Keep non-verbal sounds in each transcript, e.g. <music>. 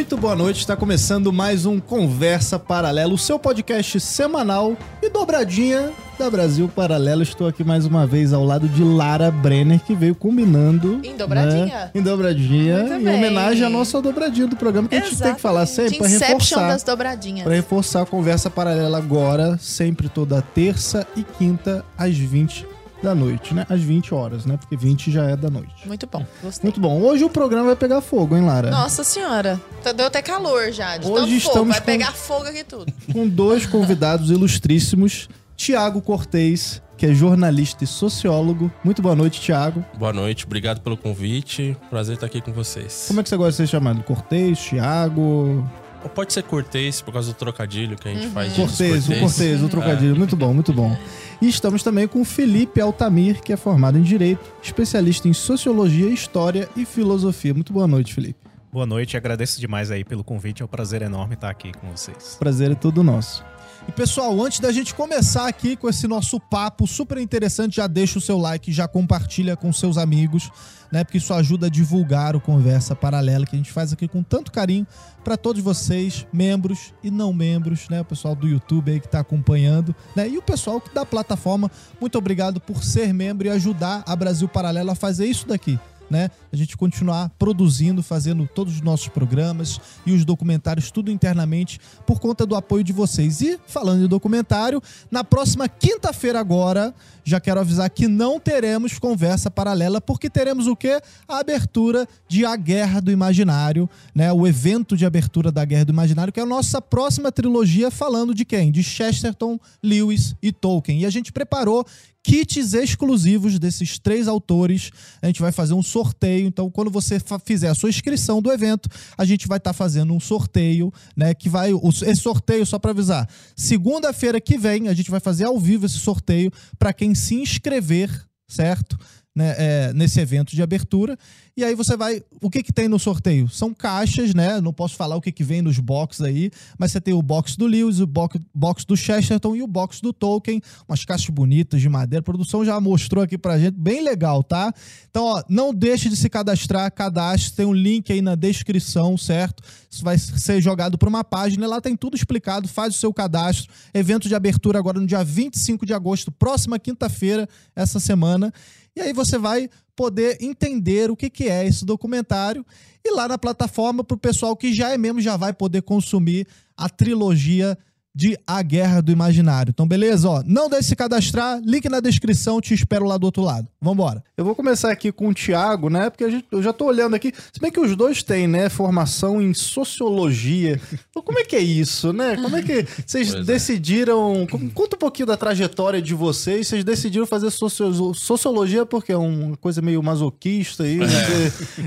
Muito boa noite, está começando mais um Conversa Paralelo, o seu podcast semanal e dobradinha da Brasil Paralelo. Estou aqui mais uma vez ao lado de Lara Brenner, que veio combinando. Em dobradinha? Né? Em dobradinha, Muito em bem. homenagem à nossa dobradinha do programa, que a gente tem que falar sempre para reforçar. das dobradinhas. Para reforçar a Conversa Paralela agora, sempre toda terça e quinta às 20 da noite, né? Às 20 horas, né? Porque 20 já é da noite. Muito bom, gostei. Muito bom. Hoje o programa vai pegar fogo, hein, Lara? Nossa senhora, tá- deu até calor já. De Hoje tanto fogo, estamos vai com- pegar fogo aqui tudo. <laughs> com dois convidados ilustríssimos. Tiago Cortez, que é jornalista e sociólogo. Muito boa noite, Tiago. Boa noite, obrigado pelo convite. Prazer estar aqui com vocês. Como é que você gosta de ser chamado? Cortez, Tiago? Ou pode ser Cortez, por causa do trocadilho que a gente faz de Cortez, o o trocadilho. Muito bom, muito bom. E estamos também com o Felipe Altamir, que é formado em Direito, especialista em Sociologia, História e Filosofia. Muito boa noite, Felipe. Boa noite, agradeço demais aí pelo convite, é um prazer enorme estar aqui com vocês. Prazer é todo nosso. E pessoal, antes da gente começar aqui com esse nosso papo super interessante, já deixa o seu like, já compartilha com seus amigos, né? Porque isso ajuda a divulgar o Conversa Paralela que a gente faz aqui com tanto carinho para todos vocês, membros e não membros, né? O pessoal do YouTube aí que tá acompanhando, né? E o pessoal da plataforma, muito obrigado por ser membro e ajudar a Brasil Paralelo a fazer isso daqui né? A gente continuar produzindo, fazendo todos os nossos programas e os documentários, tudo internamente, por conta do apoio de vocês. E falando em documentário, na próxima quinta-feira agora, já quero avisar que não teremos conversa paralela, porque teremos o quê? A abertura de A Guerra do Imaginário, né? O evento de abertura da Guerra do Imaginário, que é a nossa próxima trilogia falando de quem? De Chesterton, Lewis e Tolkien. E a gente preparou kits exclusivos desses três autores. A gente vai fazer um sorteio. Então, quando você fizer a sua inscrição do evento, a gente vai estar fazendo um sorteio, né? Que vai. o- Esse sorteio, só para avisar, segunda-feira que vem, a gente vai fazer ao vivo esse sorteio para quem se inscrever, certo? Né, é, nesse evento de abertura. E aí você vai. O que, que tem no sorteio? São caixas, né? Não posso falar o que, que vem nos boxes aí, mas você tem o box do Lewis, o box, box do Chesterton e o box do Tolkien. Umas caixas bonitas de madeira. A produção já mostrou aqui pra gente. Bem legal, tá? Então, ó, não deixe de se cadastrar. Cadastre. Tem um link aí na descrição, certo? Isso vai ser jogado para uma página. Lá tem tudo explicado. Faz o seu cadastro. Evento de abertura agora no dia 25 de agosto, próxima quinta-feira, essa semana. E aí você vai poder entender o que, que é esse documentário. E lá na plataforma, para o pessoal que já é mesmo, já vai poder consumir a trilogia de A Guerra do Imaginário. Então, beleza? Ó, não deixe de se cadastrar, link na descrição, te espero lá do outro lado. Vambora. Eu vou começar aqui com o Thiago, né? Porque a gente- eu já tô olhando aqui. Se bem que os dois têm, né? Formação em sociologia. Então, como é que é isso, né? Como é que vocês Pois é. decidiram. com- Conta um pouquinho da trajetória de vocês. Vocês decidiram fazer socio- sociologia porque é uma coisa meio masoquista aí, né?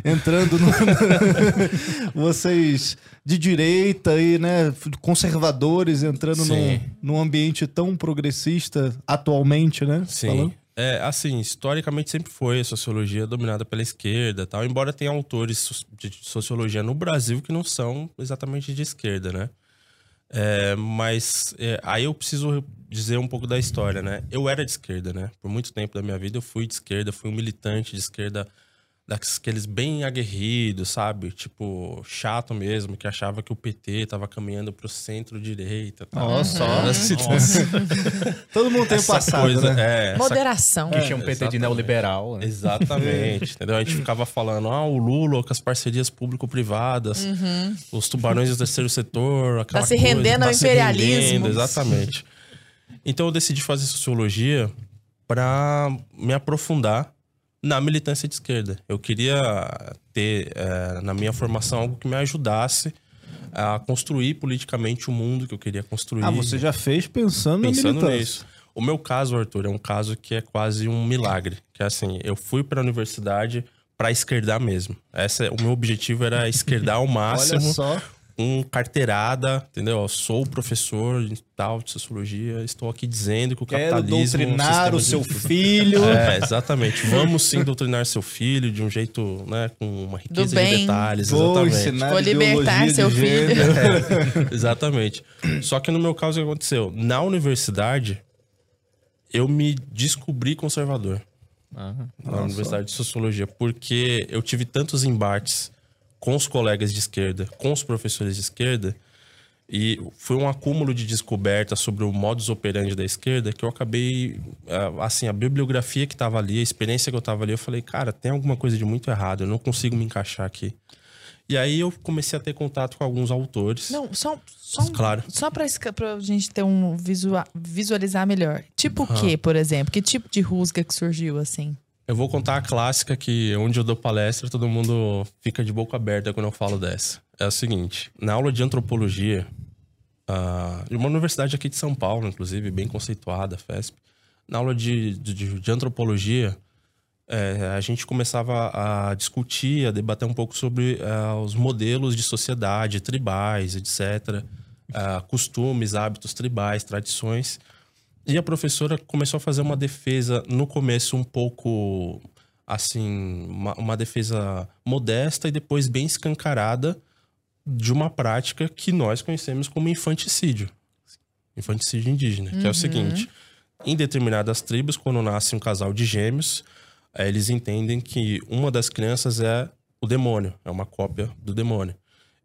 É. entrando no. vocês de direita aí, né? Conservadores entrando num, num ambiente tão progressista atualmente, né? Sim. Falando. É, assim, historicamente sempre foi a sociologia dominada pela esquerda tal, embora tenha autores de sociologia no Brasil que não são exatamente de esquerda, né? É, mas é, aí eu preciso dizer um pouco da história, né? Eu era de esquerda, né? Por muito tempo da minha vida eu fui de esquerda, fui um militante de esquerda daqueles bem aguerridos, sabe? Tipo, chato mesmo, que achava que o PT tava caminhando pro centro-direita. tal. Nossa, Era assim, <laughs> Todo mundo tem o essa passado, coisa, né? é, essa Moderação. Que tinha um PT de exatamente. neoliberal. né? Exatamente, entendeu? A gente ficava falando, ah, o Lula com as parcerias público-privadas, os tubarões do terceiro setor, aquela Tá se coisa, rendendo ao se imperialismo. exatamente. Então eu decidi fazer sociologia para me aprofundar na militância de esquerda. Eu queria ter eh, na minha formação algo que me ajudasse a construir politicamente o mundo que eu queria construir Ah, você já fez pensando, pensando na militância. nisso. O meu caso, Arthur, é um caso que é quase um milagre. Que é assim, eu fui para a universidade para esquerdar mesmo. Essa, o meu objetivo era esquerdar ao <laughs> Olha máximo, só. Com carteirada, entendeu? Eu sou professor de tal de sociologia, estou aqui dizendo que o Quero capitalismo... é um doutrinar o seu de- filho. <laughs> É, exatamente. Vamos sim doutrinar seu filho de um jeito, né, com uma riqueza bem. de detalhes. Vou exatamente. ensinar Vou libertar seu filho. gênero. <laughs> Exatamente. Só que no meu caso, o que aconteceu? Na universidade, eu me descobri conservador. na Universidade de Sociologia. Porque eu tive tantos embates com os colegas de esquerda, com os professores de esquerda, e foi um acúmulo de descobertas sobre o modus operandi da esquerda que eu acabei, assim, a bibliografia que estava ali, a experiência que eu estava ali, eu falei, cara, tem alguma coisa de muito errado, eu não consigo me encaixar aqui. E aí eu comecei a ter contato com alguns autores. Não, só, só, Claro. só esca- pra gente ter um visua- visualizar melhor. Tipo o quê, por exemplo? Que tipo de rusga que surgiu, assim? Eu vou contar a clássica que onde eu dou palestra, todo mundo fica de boca aberta quando eu falo dessa. É o seguinte, na aula de antropologia, ah, de uma universidade aqui de São Paulo, inclusive, bem conceituada, FESP, na aula de, de, de antropologia, é, a gente começava a discutir, a debater um pouco sobre ah, os modelos de sociedade, tribais, etc., ah, costumes, hábitos tribais, tradições. E a professora começou a fazer uma defesa, no começo, um pouco assim, uma, uma defesa modesta e depois bem escancarada de uma prática que nós conhecemos como infanticídio. Infanticídio indígena, que é o seguinte: em determinadas tribos, quando nasce um casal de gêmeos, eh, eles entendem que uma das crianças é o demônio, é uma cópia do demônio.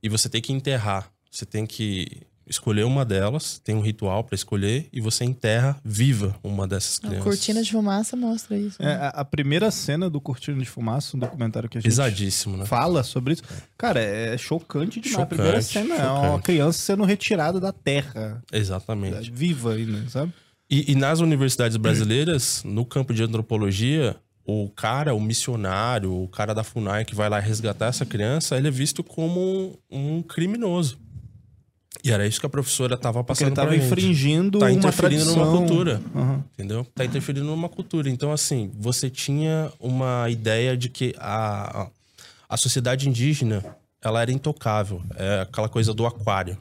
E você tem que enterrar, você tem que escolher uma delas, tem um ritual para escolher e você enterra viva uma dessas A crianças. cortina de fumaça mostra isso. É, né? a, a primeira cena do Cortina de Fumaça, um documentário que a gente Pesadíssimo, né? fala sobre isso. Cara, é chocante demais. a Chocante, primeira cena é uma chocante. criança sendo retirada da terra, Exatamente. viva ainda, sabe? E, e nas universidades brasileiras, no campo de antropologia, o cara, o missionário, o cara da FUNAI que vai lá resgatar essa criança, ele é visto como um, um criminoso. E era isso que a professora estava passando pra gente. infringindo Tá uma interferindo tradição. numa cultura. Aham. Entendeu? Tá interferindo numa cultura. Então, assim, você tinha uma ideia de que a, a- a sociedade indígena, ela era intocável. É aquela coisa do aquário.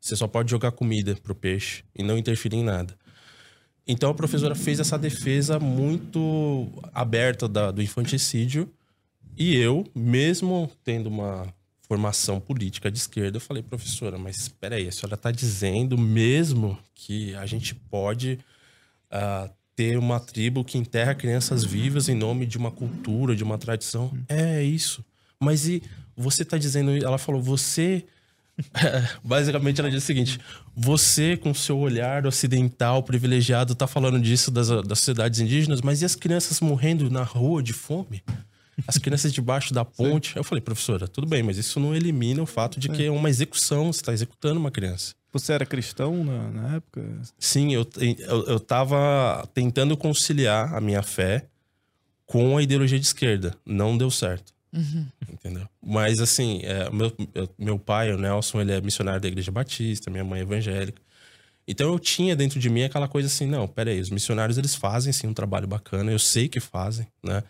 Você só pode jogar comida pro peixe e não interferir em nada. Então, a professora fez essa defesa muito aberta da- do infanticídio. E eu, mesmo tendo uma formação política de esquerda, eu falei, professora, mas espera aí, a senhora está dizendo mesmo que a gente pode ah, ter uma tribo que enterra crianças vivas em nome de uma cultura, de uma tradição? É isso. Mas e você está dizendo, ela falou, você <laughs> Basicamente, ela diz o seguinte: você, com seu olhar ocidental privilegiado, tá falando disso das, das sociedades indígenas, mas e as crianças morrendo na rua de fome? As crianças debaixo da ponte? Eu falei, professora, tudo bem, mas isso não elimina o fato de que é uma execução, você está executando uma criança. Você era cristão na, na época? Sim, eu, eu, eu tava tentando conciliar a minha fé com a ideologia de esquerda. Não deu certo. Entendeu? Mas assim, é, meu, eu- meu pai, o Nelson, ele é missionário da Igreja Batista, minha mãe é evangélica. Então eu tinha dentro de mim aquela coisa assim, não, peraí, os missionários eles fazem sim um trabalho bacana, eu sei que fazem, né?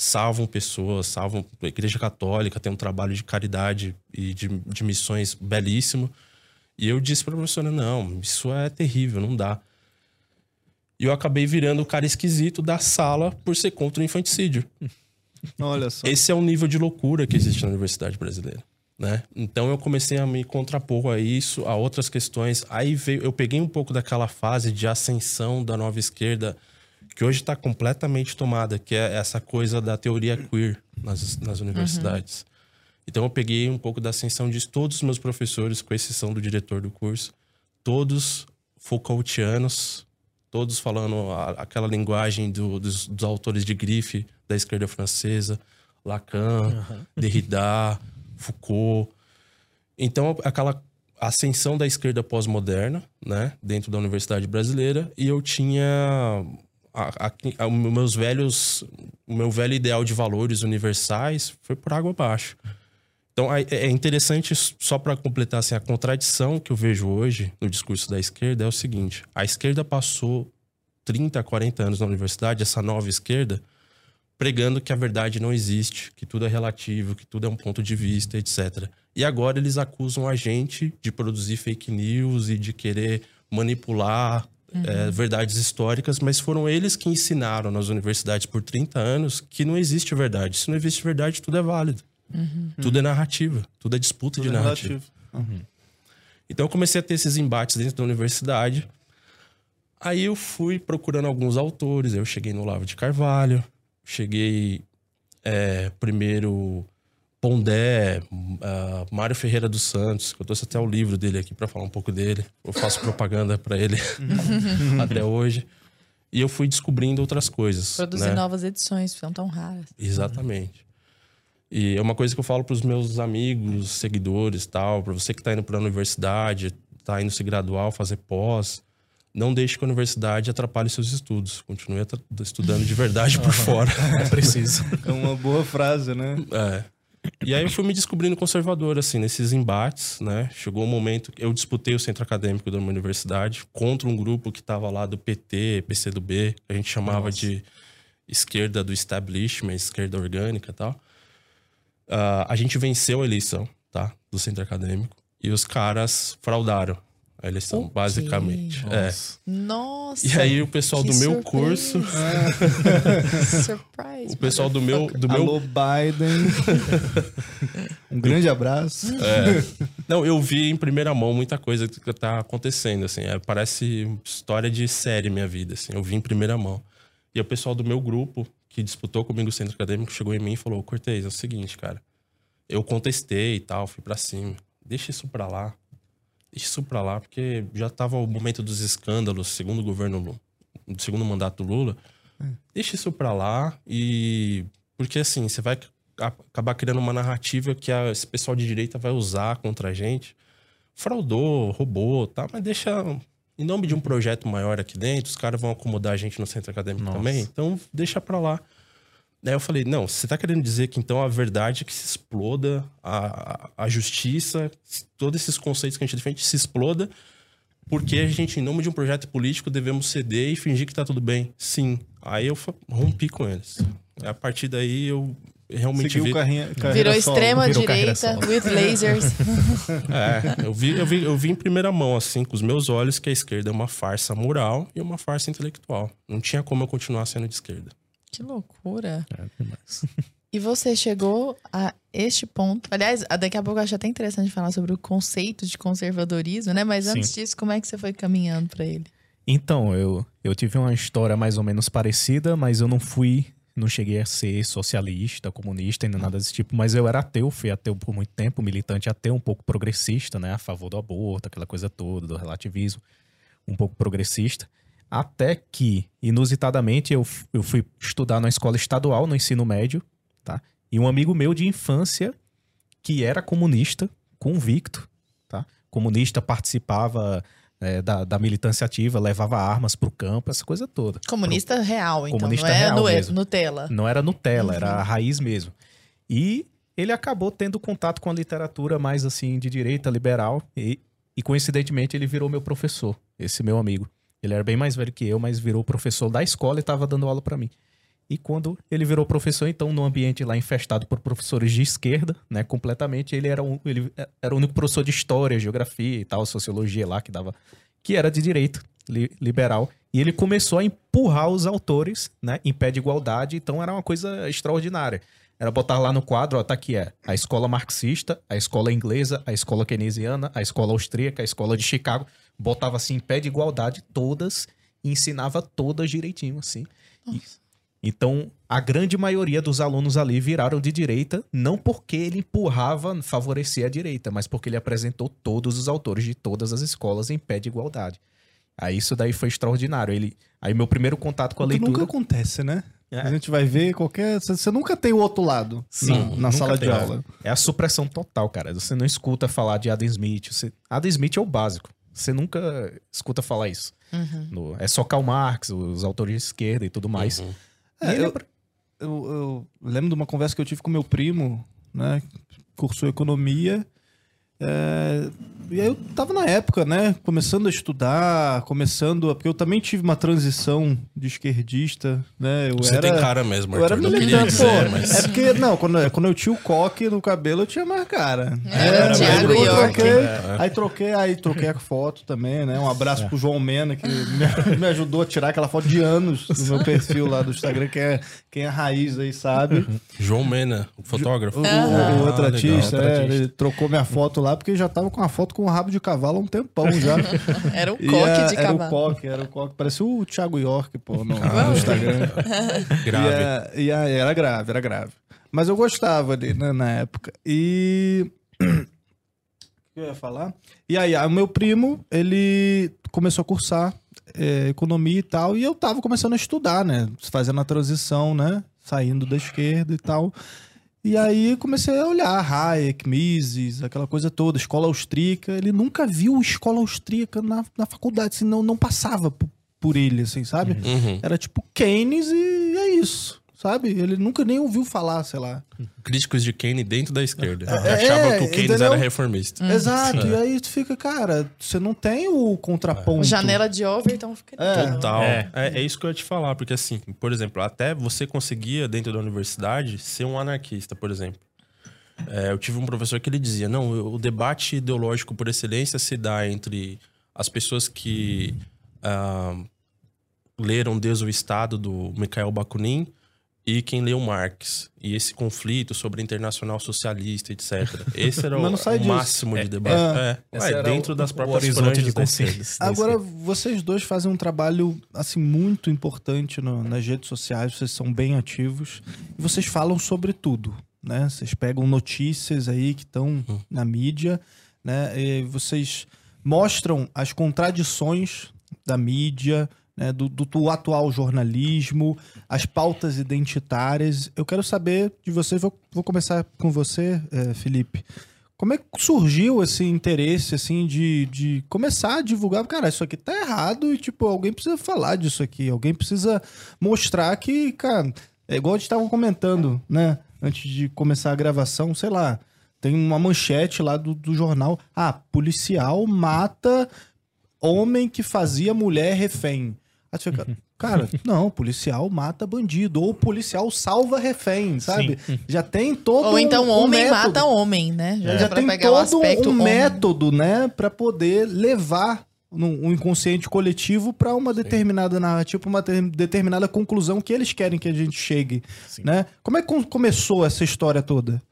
Salvam pessoas, salvam. A Igreja Católica tem um trabalho de caridade e de, de missões belíssimo. E eu disse pra professora: não, isso é terrível, não dá. E eu acabei virando o cara esquisito da sala por ser contra o infanticídio. <laughs> Olha só. Esse é o nível de loucura que existe na universidade brasileira. Né? Então eu comecei a me contrapor a isso, a outras questões. Aí veio, eu peguei um pouco daquela fase de ascensão da nova esquerda, que hoje está completamente tomada, que é essa coisa da teoria queer nas, nas universidades. Então eu peguei um pouco da ascensão disso. Todos os meus professores, com exceção do diretor do curso, todos Foucaultianos, todos falando a- aquela linguagem do- dos, dos autores de grife da esquerda francesa, Lacan, Derrida, Foucault. Então, aquela ascensão da esquerda pós-moderna, né, dentro da Universidade Brasileira, e eu tinha a, a- a- meus velhos, o meu velho ideal de valores universais foi por água abaixo. Então é é interessante, só para completar assim, a contradição que eu vejo hoje no discurso da esquerda é o seguinte: a esquerda passou 30, 40 anos na universidade, essa nova esquerda, pregando que a verdade não existe, que tudo é relativo, que tudo é um ponto de vista, etc. E agora eles acusam a gente de produzir fake news e de querer manipular é, verdades históricas, mas foram eles que ensinaram nas universidades por 30 anos que não existe verdade. Se não existe verdade, tudo é válido. Tudo é narrativa, tudo é disputa de Tudo é narrativa. relativo. Então eu comecei a ter esses embates dentro da universidade. Aí eu fui procurando alguns autores. Eu cheguei no Lavo de Carvalho, cheguei é, primeiro Pondé, uh, Mário Ferreira dos Santos, que eu trouxe até o livro dele aqui para falar um pouco dele. Eu faço propaganda para ele <laughs> até hoje. E eu fui descobrindo outras coisas. Produzir né? novas edições, são tão raras. Exatamente. E é uma coisa que eu falo para os meus amigos, seguidores tal, para você que está indo para a universidade, está indo se graduar, fazer pós, não deixe que a universidade atrapalhe seus estudos. Continue estudando de verdade por fora. É preciso. É uma boa frase, né? É. E aí eu fui me descobrindo conservador, assim, nesses embates, né? Chegou um momento que eu disputei o centro acadêmico da minha universidade contra um grupo que estava lá do PT, PCdoB, a gente chamava Nossa. de esquerda do establishment, esquerda orgânica e tal. Uh, a gente venceu a eleição, tá? Do centro acadêmico. E os caras fraudaram a eleição, okay. basicamente. É. Nossa. É. Nossa. E aí o pessoal do meu surpresa. curso. <laughs> Surprise. o pessoal do meu. Do meu... Alô, Biden. <laughs> um grande abraço. É. Não, eu vi em primeira mão muita coisa que tá acontecendo, assim. É, parece história de série minha vida, assim. Eu vi em primeira mão. E o pessoal do meu grupo, que disputou comigo o centro acadêmico, chegou em mim e falou: Cortez, é o seguinte, cara. Eu contestei e tal, fui para cima. Deixa isso pra lá isso para lá, porque já estava o momento dos escândalos, segundo o governo, segundo o mandato do Lula. É. Deixa isso para lá e porque assim, você vai acabar criando uma narrativa que a, esse pessoal de direita vai usar contra a gente. Fraudou, roubou, tá? Mas deixa em nome de um projeto maior aqui dentro, os caras vão acomodar a gente no centro acadêmico Nossa. também. Então, deixa para lá. Aí eu falei, não, você está querendo dizer que então a verdade é que se exploda, a, a, justiça, todos esses conceitos que a gente defende se exploda, porque a gente, em nome de um projeto político, devemos ceder e fingir que está tudo bem. Sim. Aí eu rompi com eles. A partir daí eu realmente Seguiu vi... Carrinha, Virou extrema Virou direita, with lasers. <laughs> é, eu vi, eu, vi, eu vi em primeira mão, assim, com os meus olhos, que a esquerda é uma farsa moral e uma farsa intelectual. Não tinha como eu continuar sendo de esquerda. Que loucura. É, demais. E você chegou a este ponto. Aliás, daqui a pouco eu acho até interessante falar sobre o conceito de conservadorismo, né? Mas antes Sim. disso, como é que você foi caminhando para ele? Então, eu, eu tive uma história mais ou menos parecida, mas eu não fui, não cheguei a ser socialista, comunista, nem nada desse tipo, mas eu era ateu, fui ateu por muito tempo, militante ateu, um pouco progressista, né? A favor do aborto, aquela coisa toda, do relativismo, um pouco progressista. Até que, inusitadamente, eu, eu fui estudar na escola estadual, no ensino médio, tá? E um amigo meu de infância, que era comunista, convicto, tá? Comunista, participava é, da, da, militância ativa, levava armas pro campo, essa coisa toda. Comunista pro... real, então. Comunista não é real mesmo. Nutella. Não era Nutella, uhum. era a raiz mesmo. E ele acabou tendo contato com a literatura mais assim de direita, liberal, e, e coincidentemente ele virou meu professor, esse meu amigo. Ele era bem mais velho que eu, mas virou professor da escola e estava dando aula para mim. E quando ele virou professor, então, num ambiente lá infestado por professores de esquerda, né, completamente, ele era, um, ele era o único professor de história, geografia e tal, sociologia lá, que dava, que era de direito, li, liberal. E ele começou a empurrar os autores, né, em pé de igualdade, então era uma coisa extraordinária. Era botar lá no quadro, ó, tá aqui, é a escola marxista, a escola inglesa, a escola keynesiana, a escola austríaca, a escola de Chicago botava assim em pé de igualdade todas e ensinava todas direitinho, assim. E, então, a grande maioria dos alunos ali viraram de direita, não porque ele empurrava, favorecia a direita, mas porque ele apresentou todos os autores de todas as escolas em pé de igualdade. Aí isso daí foi extraordinário. Ele, aí meu primeiro contato com a leitura. Nunca acontece, né? É. A gente vai ver qualquer. Você nunca tem o outro lado Sim, na, na sala de aula. É a supressão total, cara. Você não escuta falar de Adam Smith. Você... Adam Smith é o básico. Você nunca escuta falar isso. Uhum. No, é só Karl Marx, os autores de esquerda e tudo mais. Uhum. É, eu, eu, eu, lembro de uma conversa que eu tive com meu primo, né? Cursou economia. É, e aí eu tava na época, né? Começando a estudar, começando. A, porque eu também tive uma transição de esquerdista, né? Eu Você era, tem cara mesmo, eu Arthur, era militante, dizer, mas... É porque, não, quando, quando eu tinha o coque no cabelo, eu tinha mais cara. É, era Thiago aí, troquei, é. aí troquei, aí troquei a foto também, né? Um abraço é. pro João Mena, que me, me, ajudou a tirar aquela foto de anos do meu perfil lá do Instagram, que é quem é raiz aí sabe. João Mena, o fotógrafo. O, o, o outro ah, artista, é, ele trocou minha foto lá, porque já tava com a foto com o rabo de cavalo há um tempão já. <laughs> era um coque a, de era cavalo. Era o coque, era o coque. Parecia o Thiago York, pô, no, no Instagram. <laughs> grave. E, a, e a, era grave, era grave. Mas eu gostava ali, né, na época. E. <clears throat> O que eu ia falar? E aí, o meu primo, ele começou a cursar é, economia e tal, e eu tava começando a estudar, né? Fazendo a transição, né? Saindo da esquerda e tal. E aí comecei a olhar Hayek, Mises, aquela coisa toda, escola austríaca. Ele nunca viu escola austríaca na, na faculdade, assim, não, não passava por, por ele, assim, sabe? Uhum. Era tipo Keynes e é isso sabe? Ele nunca nem ouviu falar, sei lá. Críticos de Keynes dentro da esquerda. É, Achavam é, que o Keynes entendeu? era reformista. Exato. Sim. E aí tu fica, cara, você não tem o contraponto. Janela de Overton fica. É. Total. É. É. é isso que eu ia te falar, porque assim, por exemplo, até você conseguia, dentro da universidade, ser um anarquista, por exemplo. É, eu tive um professor que ele dizia: não, o debate ideológico por excelência se dá entre as pessoas que ah, leram Deus o Estado, do Mikhail Bakunin, e quem leu Marx. E esse conflito sobre a internacional socialista, etc. <laughs> Esse era o, disso. máximo de debate. É. É, Ué, era dentro o- das próprias horizonte franjas de consciência. <laughs> Agora, vocês dois fazem um trabalho, assim, muito importante no- nas redes sociais, vocês são bem ativos, e vocês falam sobre tudo, né? Vocês pegam notícias aí que estão na mídia, né? E vocês mostram as contradições da mídia, né? do, do- atual jornalismo, as pautas identitárias. Eu quero saber de vocês, vou, vou começar com você, eh, Felipe. Como é que surgiu esse interesse, assim, de, de começar a divulgar? Cara, isso aqui tá errado e, tipo, alguém precisa falar disso aqui. Alguém precisa mostrar que, cara, é igual a gente tava comentando, né? Antes de começar a gravação, sei lá, tem uma manchete lá do, do jornal. Ah, policial mata homem que fazia mulher refém. Aí tu fica, cara, não, policial mata bandido. Ou policial salva refém, sabe? Já tem todo Ou então um homem método. mata homem, né? Já, Já dá pra tem pegar o todo aspecto um homem. método, né, Pra poder levar um inconsciente coletivo pra uma determinada narrativa, pra uma ter- determinada conclusão que eles querem que a gente chegue, Sim. né? Como é que com- começou essa história toda?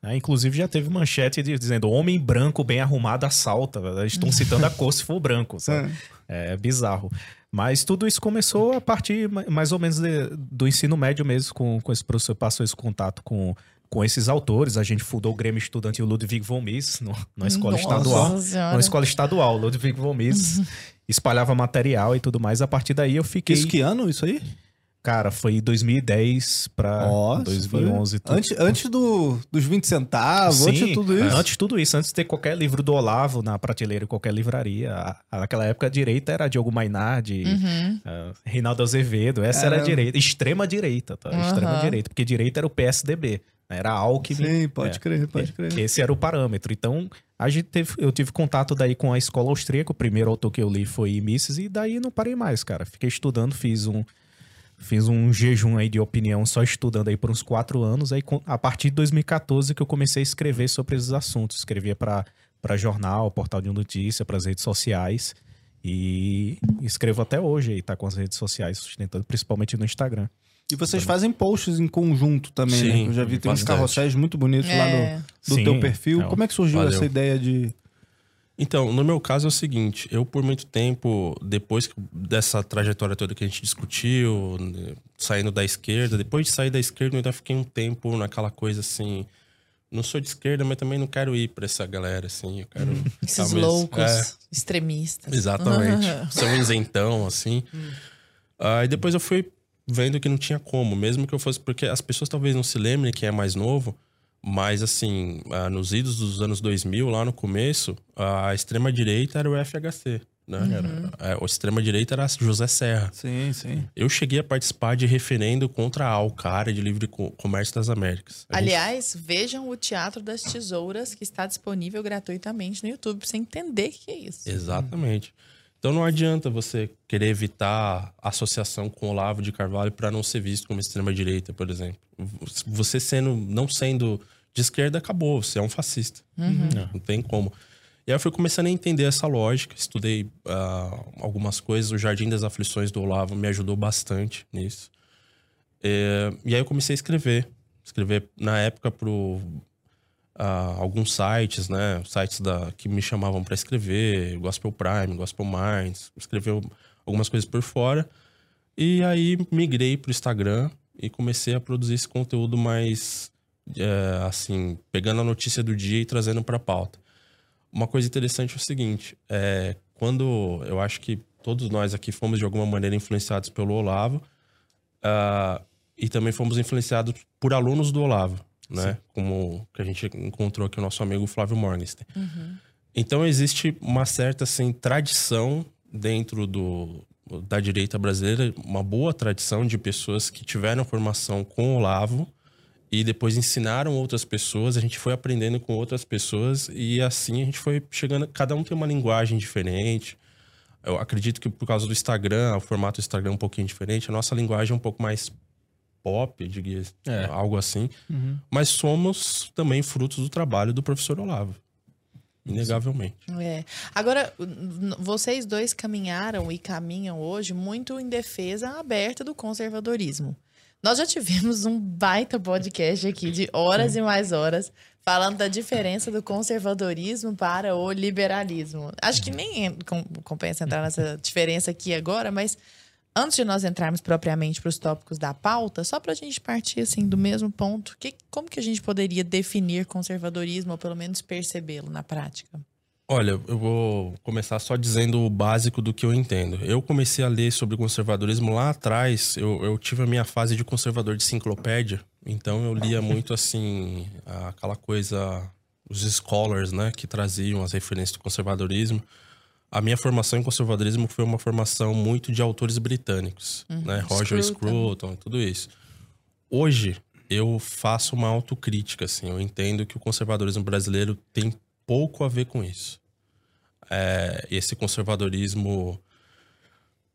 Ah, inclusive já teve manchete dizendo homem branco bem arrumado assalta. Eles estão citando a cor se for branco, sabe? É bizarro. Mas tudo isso começou a partir ma- mais ou menos de- do ensino médio mesmo, com, com esse professor passou esse contato com, com esses autores. A gente fundou o Grêmio Estudantil Ludwig von Mises, no- numa escola Nossa estadual. Senhora. Numa escola estadual, Ludwig von Mises. <laughs> espalhava material e tudo mais. A partir daí eu fiquei... Isso que ano, isso aí? Cara, foi 2010 pra Nossa, 2011. tudo. Antes, antes do, dos 20 centavos, Sim, antes de tudo isso. Antes de tudo isso, antes de ter qualquer livro do Olavo na prateleira em qualquer livraria. a- Naquela época a direita era Diogo Mainardi, Uhum. ah, Reinaldo Azevedo. Essa era a direita. Extrema direita, tá? Aham. Extrema direita. Porque direita era o PSDB. né? Era Alckmin. Sim, pode É. crer, pode crer. Esse era o parâmetro. Então, a gente teve, eu tive contato daí com a escola austríaca. O primeiro autor que eu li foi Mises, e daí não parei mais, cara. Fiquei estudando, fiz um, fiz um jejum aí de opinião só estudando aí por uns quatro anos. Aí, com- a partir de 2014 que eu comecei a escrever sobre esses assuntos. Escrevia para jornal, portal de notícia, para as redes sociais. E escrevo até hoje aí, tá com as redes sociais sustentando, principalmente no Instagram. E vocês fazem posts em conjunto também, né? Sim, Eu já vi, tem uns bastante. carrosséis muito bonitos lá É. no, do Sim, teu perfil. é, Como é que surgiu valeu. essa ideia de... Então, no meu caso é o seguinte, eu por muito tempo, depois dessa trajetória toda que a gente discutiu, né, saindo da esquerda, depois de sair da esquerda eu ainda fiquei um tempo naquela coisa assim, não sou de esquerda, mas também não quero ir pra essa galera assim, eu quero Esses talvez- loucos É, extremistas. Exatamente. Sou um isentão, assim. Aí depois eu fui vendo que não tinha como, mesmo que eu fosse. Porque as pessoas talvez não se lembrem quem é mais novo, mas assim, ah, nos idos dos anos 2000, lá no começo, a extrema-direita era o FHC. Né? Era, é, a extrema-direita era José Serra. Sim, sim. Eu cheguei a participar de referendo contra a Alcara de Livre Co- Comércio das Américas. A gente- Aliás, vejam o Teatro das Tesouras, que está disponível gratuitamente no YouTube, pra você entender o que é isso. Exatamente. Então não adianta você querer evitar associação com Olavo de Carvalho para não ser visto como extrema-direita, por exemplo. Você sendo, não sendo de esquerda, acabou. Você é um fascista. Não, não tem como. E aí eu fui começando a entender essa lógica. Estudei ah, algumas coisas. O Jardim das Aflições do Olavo me ajudou bastante nisso. É, e aí eu comecei a escrever. Escrever, na época, pro ah, alguns sites, né? Sites da, que me chamavam para escrever, Gospel Prime, Gospel Minds, escrever algumas coisas por fora. E aí migrei pro Instagram e comecei a produzir esse conteúdo mais é, assim, pegando a notícia do dia e trazendo para a pauta. Uma coisa interessante é o seguinte: é, quando eu acho que todos nós aqui fomos de alguma maneira influenciados pelo Olavo, uh, e também fomos influenciados por alunos do Olavo, né? Sim. Como que a gente encontrou aqui o nosso amigo Flávio Morgenstern. Uhum. Então existe uma certa assim tradição dentro do, da direita brasileira, uma boa tradição de pessoas que tiveram formação com o Olavo e depois ensinaram outras pessoas, a gente foi aprendendo com outras pessoas e assim a gente foi chegando, cada um tem uma linguagem diferente. Eu acredito que por causa do Instagram, o formato do Instagram é um pouquinho diferente, a nossa linguagem é um pouco mais pop, diria, é. algo assim. Uhum. Mas somos também frutos do trabalho do professor Olavo. Inegavelmente. É. Agora, vocês dois caminharam e caminham hoje muito em defesa aberta do conservadorismo. Nós já tivemos um baita podcast aqui de horas e mais horas falando da diferença do conservadorismo para o liberalismo. Acho que nem compensa entrar nessa diferença aqui agora, mas antes de nós entrarmos propriamente para os tópicos da pauta, só para a gente partir assim do mesmo ponto, que, como que a gente poderia definir conservadorismo ou pelo menos percebê-lo na prática? Olha, eu vou começar só dizendo o básico do que eu entendo. Eu comecei a ler sobre conservadorismo lá atrás. Eu, eu tive a minha fase de conservador de enciclopédia. Então eu lia muito assim, aquela coisa, os scholars, né, que traziam as referências do conservadorismo. A minha formação em conservadorismo foi uma formação muito de autores britânicos, uhum. né, Roger Scruton, tudo isso. Hoje eu faço uma autocrítica, assim. Eu entendo que o conservadorismo brasileiro tem pouco a ver com isso. É, esse conservadorismo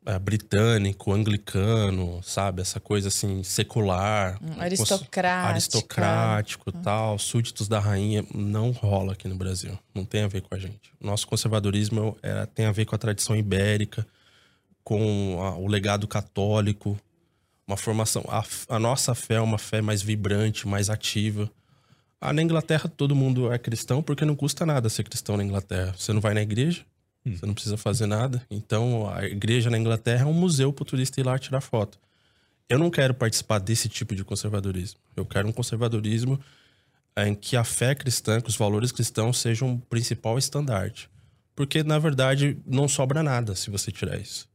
é, britânico, anglicano, sabe? Essa coisa assim, secular. Hum, aristocrático. Aristocrático hum. tal, súditos da rainha, não rola aqui no Brasil. Não tem a ver com a gente. Nosso conservadorismo é, tem a ver com a tradição ibérica, com a, o legado católico, uma formação. A, a nossa fé é uma fé mais vibrante, mais ativa. Ah, na Inglaterra todo mundo é cristão porque não custa nada ser cristão na Inglaterra. Você não vai na igreja, hum. você não precisa fazer nada. Então a igreja na Inglaterra é um museu para o turista ir lá tirar foto. Eu não quero participar desse tipo de conservadorismo. Eu quero um conservadorismo em que a fé cristã, que os valores cristãos sejam o principal estandarte. Porque, na verdade, não sobra nada se você tirar isso.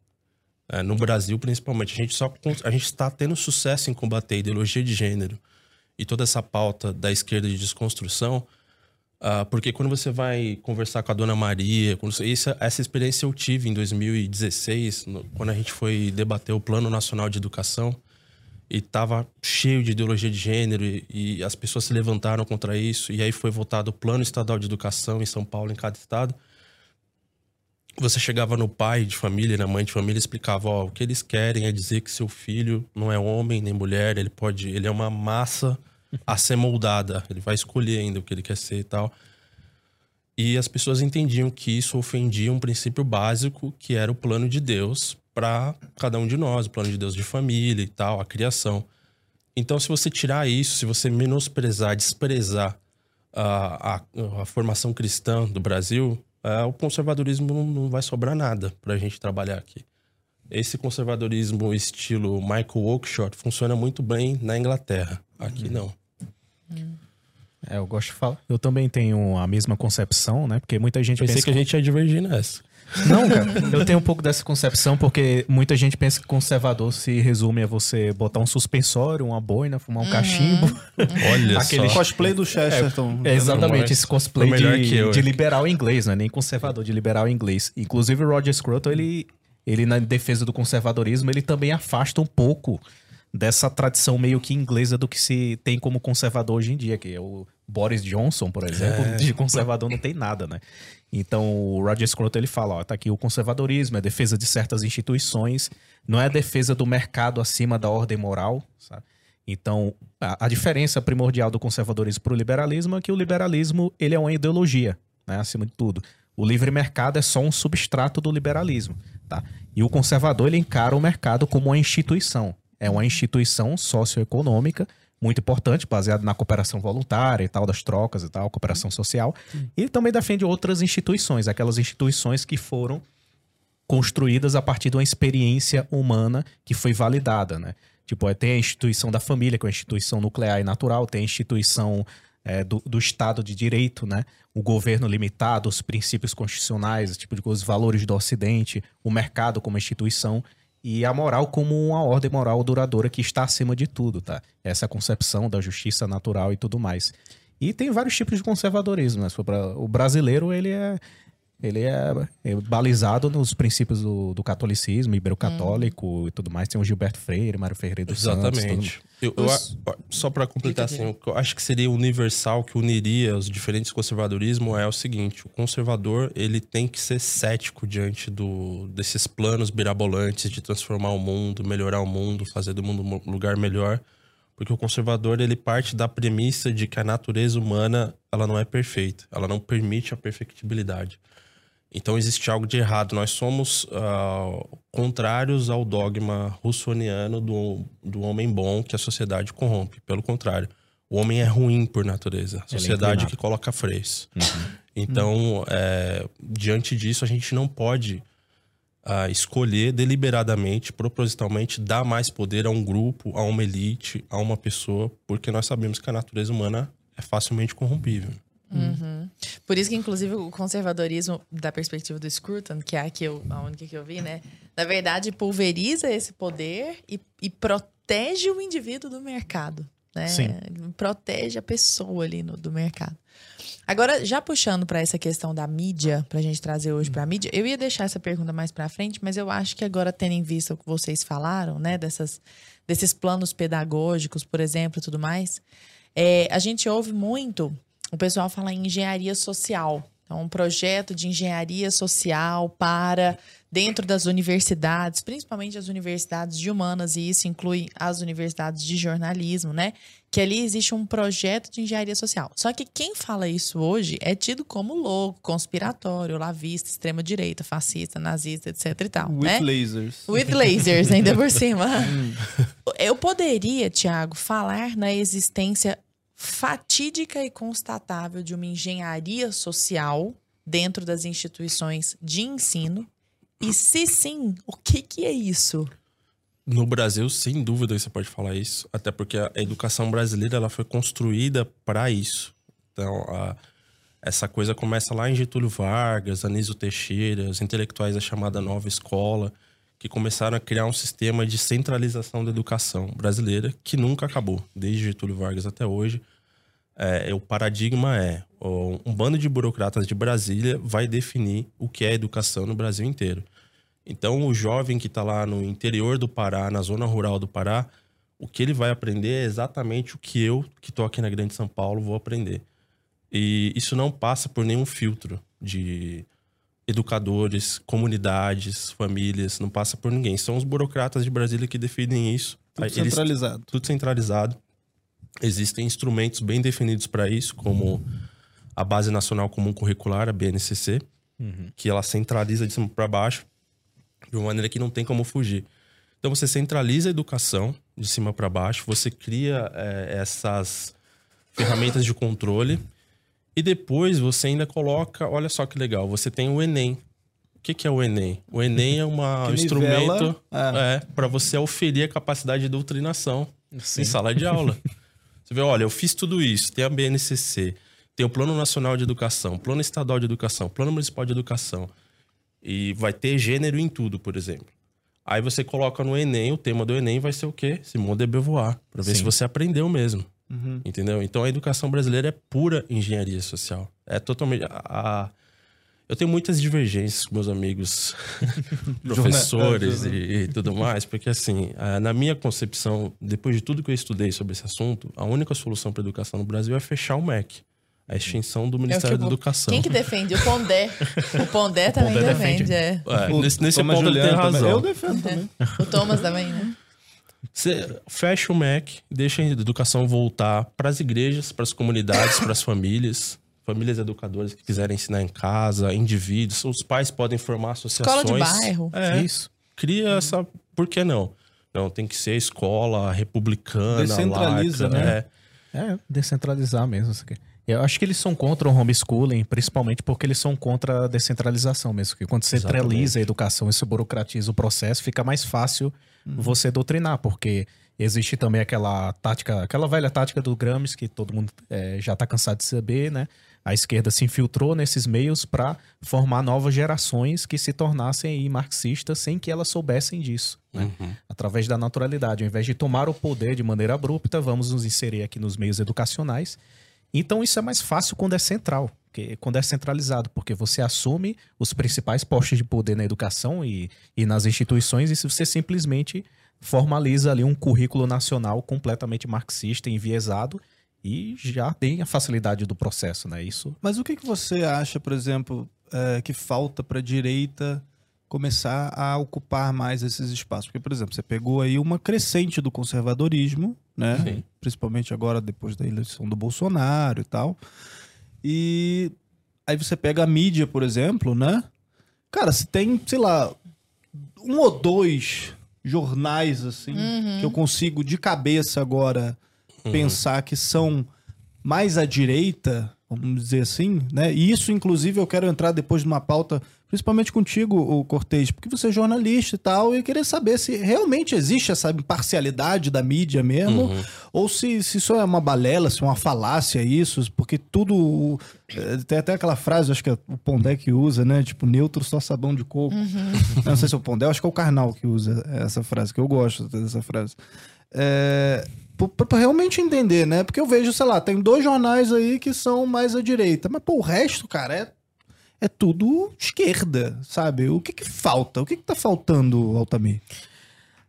É, no Brasil, principalmente, a gente só a gente está tendo sucesso em combater a ideologia de gênero, e toda essa pauta da esquerda de desconstrução, uh, porque quando você vai conversar com a dona Maria, você, essa, essa experiência eu tive em 2016, no, quando a gente foi debater o Plano Nacional de Educação, e estava cheio de ideologia de gênero, e, e as pessoas se levantaram contra isso, e aí foi votado o Plano Estadual de Educação em São Paulo, em cada estado você chegava no pai de família, na mãe de família, explicava, ó, o que eles querem é dizer que seu filho não é homem nem mulher, ele pode, ele é uma massa <laughs> a ser moldada, ele vai escolher ainda o que ele quer ser e tal. E as pessoas entendiam que isso ofendia um princípio básico, que era o plano de Deus para cada um de nós, o plano de Deus de família e tal, a criação. Então, se você tirar isso, se você menosprezar, desprezar a, a, a formação cristã do Brasil, é, o conservadorismo não, vai sobrar nada para a gente trabalhar aqui. Esse conservadorismo estilo Michael Oakeshott funciona muito bem na Inglaterra. Aqui não. É, eu gosto de falar. Eu também tenho a mesma concepção, né? Porque muita gente Pensei pensa que a gente ia divergir nessa. Não, cara. <laughs> Eu tenho um pouco dessa concepção porque muita gente pensa que conservador se resume a você botar um suspensório, uma boina, fumar um cachimbo. Uhum. Olha Aquele só. cosplay do Chesterton. É, exatamente, esse cosplay de, de liberal inglês, não é nem conservador, de liberal inglês. Inclusive o Roger Scruton, ele, ele na defesa do conservadorismo, ele também afasta um pouco dessa tradição meio que inglesa do que se tem como conservador hoje em dia, que é o Boris Johnson, por exemplo, é. de conservador não tem nada, né? Então o Roger Scruton ele fala, ó, tá aqui o conservadorismo, é defesa de certas instituições, não é a defesa do mercado acima da ordem moral, sabe? Então, a, a diferença primordial do conservadorismo para o liberalismo é que o liberalismo ele é uma ideologia, né, acima de tudo. O livre mercado é só um substrato do liberalismo, tá? E o conservador ele encara o mercado como uma instituição. É uma instituição socioeconômica muito importante, baseado na cooperação voluntária e tal, das trocas e tal, cooperação social. Sim. E também defende outras instituições, aquelas instituições que foram construídas a partir de uma experiência humana que foi validada, né? Tipo, tem a instituição da família, que é uma instituição nuclear e natural, tem a instituição é, do, do, Estado de Direito, né? O governo limitado, os princípios constitucionais, tipo de os valores do Ocidente, o mercado como instituição e a moral como uma ordem moral duradoura que está acima de tudo, tá? Essa concepção da justiça natural e tudo mais. E tem vários tipos de conservadorismo, né? O brasileiro, ele é ele é, é, balizado nos princípios do, do catolicismo, ibero-católico hum. e tudo mais. Tem o Gilberto Freire, Mário Ferreira dos Exatamente. Santos. Eu, eu, só para completar, assim, o que eu acho que seria universal, que uniria os diferentes conservadorismos é o seguinte: o conservador ele tem que ser cético diante do, desses planos birabolantes de transformar o mundo, melhorar o mundo, fazer do mundo um lugar melhor. Porque o conservador ele parte da premissa de que a natureza humana ela não é perfeita, ela não permite a perfectibilidade. Então existe algo de errado. Nós somos uh, contrários ao dogma russoniano do, do homem bom que a sociedade corrompe. Pelo contrário, o homem é ruim por natureza. A é sociedade é que coloca freios. Uhum. <laughs> Então, uhum. É, diante disso, a gente não pode uh, escolher deliberadamente, propositalmente, dar mais poder a um grupo, a uma elite, a uma pessoa, porque nós sabemos que a natureza humana é facilmente corrompível. Uhum. Por isso que, inclusive, o conservadorismo, da perspectiva do Scruton, que é a, que eu, a única que eu vi, né? Na verdade, pulveriza esse poder e, e protege o indivíduo do mercado. Né? Sim. Protege a pessoa ali no, do mercado. Agora, já puxando para essa questão da mídia, para a gente trazer hoje para a mídia, eu ia deixar essa pergunta mais para frente, mas eu acho que agora, tendo em vista o que vocês falaram, né, dessas, desses planos pedagógicos, por exemplo, e tudo mais, é, a gente ouve muito o pessoal fala em engenharia social. Então, um projeto de engenharia social para dentro das universidades, principalmente as universidades de humanas, e isso inclui as universidades de jornalismo, né? Que ali existe um projeto de engenharia social. Só que quem fala isso hoje é tido como louco, conspiratório, lavista, extrema-direita, fascista, nazista, etc e tal. With né? lasers. With lasers, ainda por <laughs> cima. Eu poderia, Tiago, falar na existência fatídica e constatável de uma engenharia social dentro das instituições de ensino? E se sim, o que, que é isso? No Brasil, sem dúvida, você pode falar isso, até porque a educação brasileira ela foi construída para isso. Então, a, essa coisa começa lá em Getúlio Vargas, Anísio Teixeira, os intelectuais da chamada Nova Escola, que começaram a criar um sistema de centralização da educação brasileira que nunca acabou, desde Getúlio Vargas até hoje é, o paradigma é um bando de burocratas de Brasília vai definir o que é educação no Brasil inteiro. Então, o jovem que está lá no interior do Pará, na zona rural do Pará, o que ele vai aprender é exatamente o que eu, que estou aqui na Grande São Paulo, vou aprender. E isso não passa por nenhum filtro de educadores, comunidades, famílias, não passa por ninguém. São os burocratas de Brasília que definem isso. Tudo Eles, centralizado. Tudo centralizado. Existem instrumentos bem definidos para isso, como a Base Nacional Comum Curricular, a BNCC, uhum. que ela centraliza de cima para baixo, de uma maneira que não tem como fugir. Então você centraliza a educação de cima para baixo, você cria é, essas ferramentas de controle e depois você ainda coloca, olha só que legal, você tem o Enem. O que, que é o Enem? O Enem é uma, <laughs> um instrumento é. é para você oferir a capacidade de doutrinação Sim. em sala de aula. <laughs> Você vê, olha, eu fiz tudo isso, tem a BNCC, tem o Plano Nacional de Educação, Plano Estadual de Educação, Plano Municipal de Educação. E vai ter gênero em tudo, por exemplo. Aí você coloca no Enem, o tema do Enem vai ser o quê? Simone de Beauvoir, para ver Sim. se você aprendeu mesmo. Uhum. Entendeu? Então a educação brasileira é pura engenharia social. É totalmente. A, eu tenho muitas divergências com meus amigos <laughs> professores e, e, tudo mais, porque assim, na minha concepção, depois de tudo que eu estudei sobre esse assunto, a única solução para a educação no Brasil é fechar o MEC. A extinção do Ministério é da Educação. Quem que defende? O Pondé. O Pondé <laughs> também Pondé defende, defende. é. é o nesse nesse ponto ele tem razão. Eu defendo também. O Thomas também, né? Você fecha o MEC, deixa a educação voltar para as igrejas, para as comunidades, para as famílias famílias educadoras que quiserem ensinar em casa, indivíduos, os pais podem formar associações. Escola de bairro. É, isso. Cria uhum. essa. Por que não? Não, tem que ser escola republicana, Descentraliza, laica, né? É. é, descentralizar mesmo. Eu acho que eles são contra o homeschooling, principalmente porque eles são contra a descentralização mesmo. Que quando você Exatamente. centraliza a educação e se burocratiza o processo, fica mais fácil você doutrinar, porque existe também aquela tática, aquela velha tática do Gramsci, que todo mundo eh, já está cansado de saber, né? A esquerda se infiltrou nesses meios para formar novas gerações que se tornassem marxistas sem que elas soubessem disso, né? Através da naturalidade. Ao invés de tomar o poder de maneira abrupta, vamos nos inserir aqui nos meios educacionais. Então isso é mais fácil quando é central, quando é centralizado, porque você assume os principais postos de poder na educação e, e nas instituições e você simplesmente formaliza ali um currículo nacional completamente marxista, enviesado e já tem a facilidade do processo, né? Isso Mas o que, que você acha, por exemplo, é, que falta para a direita começar a ocupar mais esses espaços? Porque, por exemplo, você pegou aí uma crescente do conservadorismo, né? Sim. Principalmente agora depois da eleição do Bolsonaro e tal. E aí você pega a mídia, por exemplo, né? Cara, se tem, sei lá, um ou dois jornais assim que eu consigo de cabeça agora pensar que são mais à direita, vamos dizer assim, né? E isso, inclusive, eu quero entrar depois numa pauta, principalmente contigo, o Cortez, porque você é jornalista e tal, e eu queria saber se realmente existe essa imparcialidade da mídia mesmo, ou se, se isso é uma balela, se é uma falácia isso, porque tudo. eh, Tem até aquela frase, acho que é o Pondé que usa, né? Tipo, neutro só sabão de coco. Não sei se é o Pondé, acho que é o Karnal que usa essa frase, que eu gosto dessa frase. É, pra- pra realmente entender, né? Porque eu vejo, sei lá, tem dois jornais aí que são mais à direita, mas pô, o resto, cara, é, é tudo esquerda, sabe? O que que falta? O que que tá faltando, Altamir?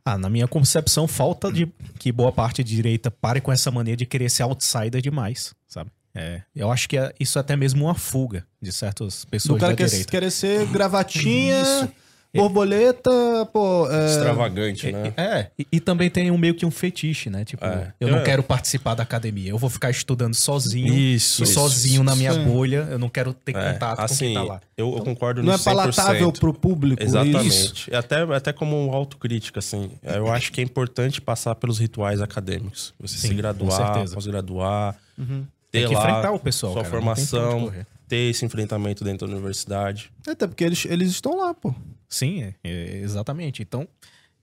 Ah, na minha concepção, falta de que boa parte de direita pare com essa mania de querer ser outsider demais, sabe? É, eu acho que é- isso é até mesmo uma fuga de certas Do pessoas cara da quer, direita. querer ser gravatinha, Isso. Borboleta, pô. é, Extravagante, né? É, e, e também tem um meio que um fetiche, né? Tipo, É. eu não É. quero participar da academia, eu vou ficar estudando sozinho Isso, e isso, sozinho na minha Sim. bolha, eu não quero ter É, contato com assim, quem tá lá. eu, eu concordo não é nisso 100%. palatável pro público. é Isso. Exatamente. E até, até como um autocrítica, assim. Eu acho que é importante passar pelos rituais acadêmicos. Você Sim, se com graduar, certeza. pós-graduar, Uhum. ter Tem que lá enfrentar o pessoal, sua cara, formação, correr. Ter esse enfrentamento dentro da universidade. Até porque eles, eles estão lá, pô. Sim, é, é, exatamente. Então,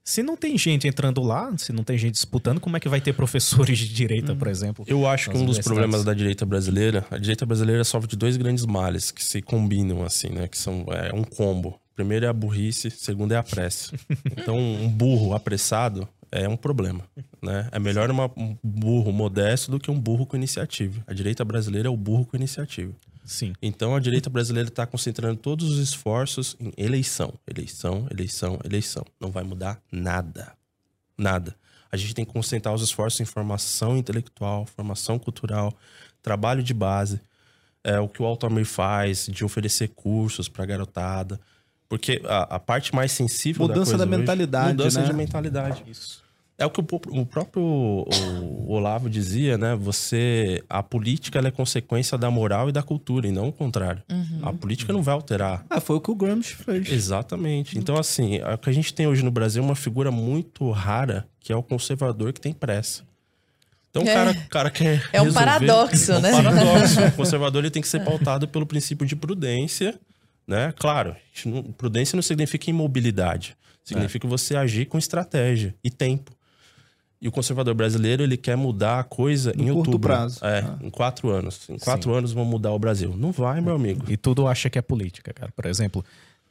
se não tem gente entrando lá, se não tem gente disputando, como é que vai ter professores de direita, por exemplo? Eu acho que um dos problemas da direita brasileira, a direita brasileira sofre de dois grandes males que se combinam, assim, né? Que são é, um combo. Primeiro é a burrice, segundo é a pressa. <laughs> Então, um burro apressado é um problema, né? É melhor uma- um burro modesto do que um burro com iniciativa. A direita brasileira é o burro com iniciativa. Sim. Então, a direita brasileira está concentrando todos os esforços em eleição. Eleição, eleição, eleição. Não vai mudar nada. Nada. A gente tem que concentrar os esforços em formação intelectual, formação cultural, trabalho de base. É o que o Altamir faz, de oferecer cursos para garotada. Porque a, a parte mais sensível Mudança da, coisa da hoje- mentalidade, Mudança né? de mentalidade. Isso. É o que o, o próprio o Olavo dizia, né? Você. A política ela é consequência da moral e da cultura, e não o contrário. A política não vai alterar. Ah, foi o que o Gramsci fez. Exatamente. Então, assim, o que a gente tem hoje no Brasil é uma figura muito rara, que é o conservador que tem pressa. Então, o É. cara, cara quer. É um resolver- paradoxo, é um né? paradoxo. o <laughs> conservador ele tem que ser pautado pelo princípio de prudência, né? Claro, não- prudência não significa imobilidade. Significa você agir com estratégia e tempo. E o conservador brasileiro, ele quer mudar a coisa No em curto outubro. prazo. É, Ah. em quatro anos. Em quatro anos vão mudar o Brasil. Não vai, meu amigo. E tudo acha que é política, cara. Por exemplo,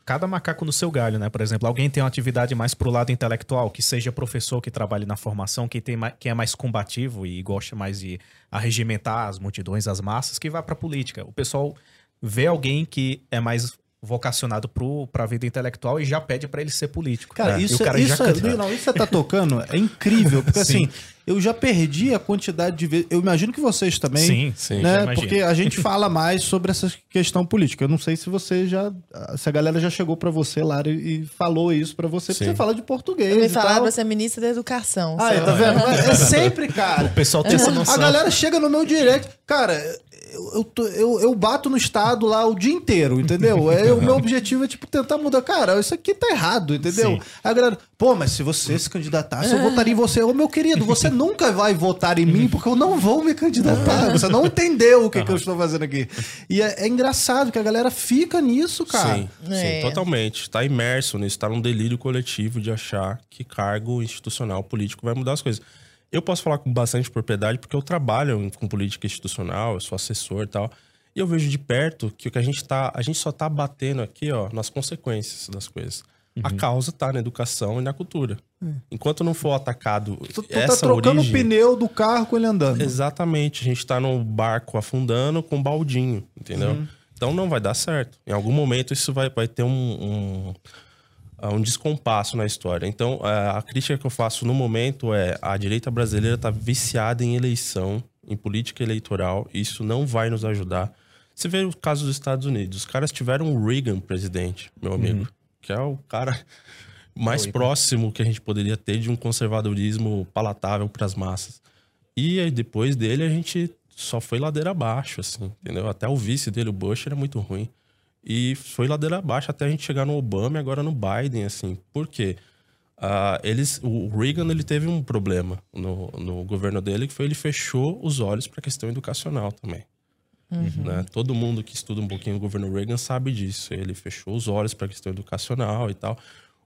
cada macaco no seu galho, né? Por exemplo, alguém tem uma atividade mais pro lado intelectual, que seja professor que trabalhe na formação, que, tem mais, que é mais combativo e gosta mais de arregimentar as multidões, as massas, que vai pra política. O pessoal vê alguém que é mais vocacionado pro, pra vida intelectual e já pede pra ele ser político. Cara, E isso, o cara isso, já é- não, isso que você tá tocando é incrível, porque <laughs> Sim. assim, eu já perdi a quantidade de vezes. Eu imagino que vocês também. Sim, sim, Né? Porque a gente fala mais sobre essa questão política. Eu não sei se você já. Se a galera já chegou pra você lá e, e falou isso pra você, porque Sim. você fala de português. Me e falaram pra ser ministra da educação. Ah, só. tá vendo? <laughs> É sempre, cara. O pessoal tem essa noção. A galera chega no meu direct. Cara, eu, tô- eu, eu bato no Estado lá o dia inteiro, entendeu? <laughs> É, o meu objetivo é, tipo, tentar mudar. Cara, isso aqui tá errado, entendeu? Sim. Aí a galera, pô, mas se você se candidatasse, eu votaria em você. Ô, meu querido, você <laughs> nunca vai votar em mim porque eu não vou me candidatar. Você não entendeu o que, que eu estou fazendo aqui. E é, é engraçado que a galera fica nisso, cara. Sim, É. sim, totalmente. Tá imerso nisso, tá num delírio coletivo de achar que cargo institucional político vai mudar as coisas. Eu posso falar com bastante propriedade porque eu trabalho com política institucional, eu sou assessor e tal. E eu vejo de perto que o que a gente tá, a gente só tá batendo aqui, ó, nas consequências das coisas. A causa tá na educação e na cultura. Enquanto não for atacado Tu, tu tá essa trocando origem, o pneu do carro com ele andando. Exatamente. A gente tá num barco afundando com um baldinho, entendeu? Então não vai dar certo. Em algum momento isso vai, vai ter um, um, um descompasso na história. Então a a crítica que eu faço no momento é a direita brasileira tá viciada em eleição, em política eleitoral. E isso não vai nos ajudar. Você vê o caso dos Estados Unidos. Os caras tiveram o Reagan presidente, meu amigo. Que é o cara <laughs> mais próximo que a gente poderia ter de um conservadorismo palatável para as massas. E depois dele, a gente só foi ladeira abaixo, assim, entendeu? Até o vice dele, o Bush, era muito ruim. E foi ladeira abaixo até a gente chegar no Obama e agora no Biden, assim. Por quê? Ah, eles, o Reagan ele teve um problema no, no governo dele, que foi ele fechou os olhos para a questão educacional também. Né? Todo mundo que estuda um pouquinho o governo Reagan sabe disso. Ele fechou os olhos para a questão educacional e tal.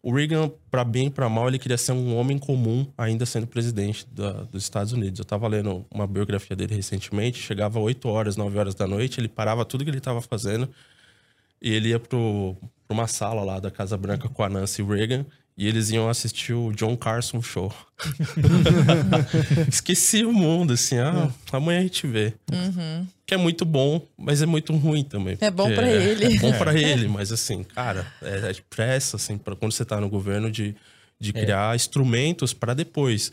O Reagan, para bem e para mal, ele queria ser um homem comum, ainda sendo presidente da- dos Estados Unidos. Eu estava lendo uma biografia dele recentemente. Chegava 8 horas, 9 horas da noite, ele parava tudo que ele estava fazendo e ele ia para uma sala lá da Casa Branca com a Nancy Reagan e eles iam assistir o John Carson Show. <laughs> Esqueci o mundo, assim, ah, amanhã a gente vê. Que é muito bom, mas é muito ruim também. É bom porque pra ele. É bom pra <laughs> ele, mas assim, cara, é, é pressa, assim, pra quando você tá no governo de, de criar instrumentos pra depois.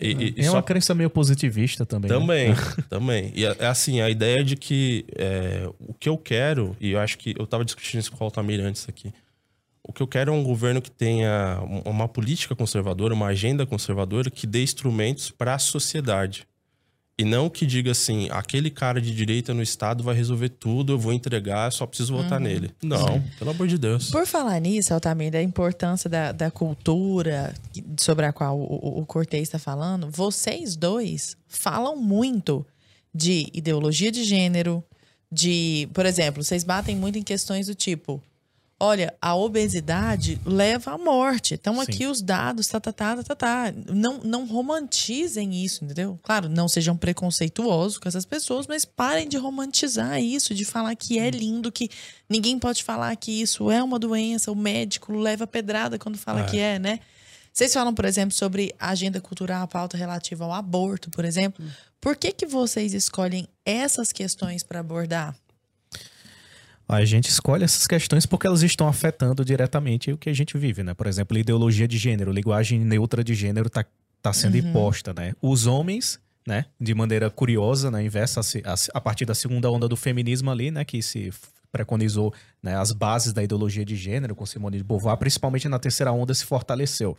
E, e- É só- uma crença meio positivista também. né? também, <laughs> também. E é é assim, a ideia de que é, o que eu quero, e eu acho que eu tava discutindo isso com o Altamir antes aqui. O que eu quero é um governo que tenha um- uma política conservadora, uma agenda conservadora que dê instrumentos para a sociedade. E não que diga assim, aquele cara de direita no Estado vai resolver tudo, eu vou entregar, só preciso votar nele. Não, pelo amor de Deus. Por falar nisso, Altamir, da importância da, da cultura sobre a qual o, o, o Cortez está falando, vocês dois falam muito de ideologia de gênero, de, por exemplo, vocês batem muito em questões do tipo, olha, a obesidade leva à morte. Então Sim. aqui os dados, tá, tá, tá, tá, tá, tá. Não, não romantizem isso, entendeu? Claro, não sejam preconceituosos com essas pessoas, mas parem de romantizar isso, de falar que é lindo, que ninguém pode falar que isso é uma doença, o médico leva pedrada quando fala É. que é, né? Vocês falam, por exemplo, sobre a agenda cultural, a pauta relativa ao aborto, por exemplo. Por que, que vocês escolhem essas questões para abordar? A gente escolhe essas questões porque elas estão afetando diretamente o que a gente vive, né? Por exemplo, ideologia de gênero, linguagem neutra de gênero tá, tá sendo imposta, né? Os homens, né, de maneira curiosa, né, inversa a, a, a partir da segunda onda do feminismo ali, né, que se preconizou né, as bases da ideologia de gênero com Simone de Beauvoir, principalmente na terceira onda se fortaleceu.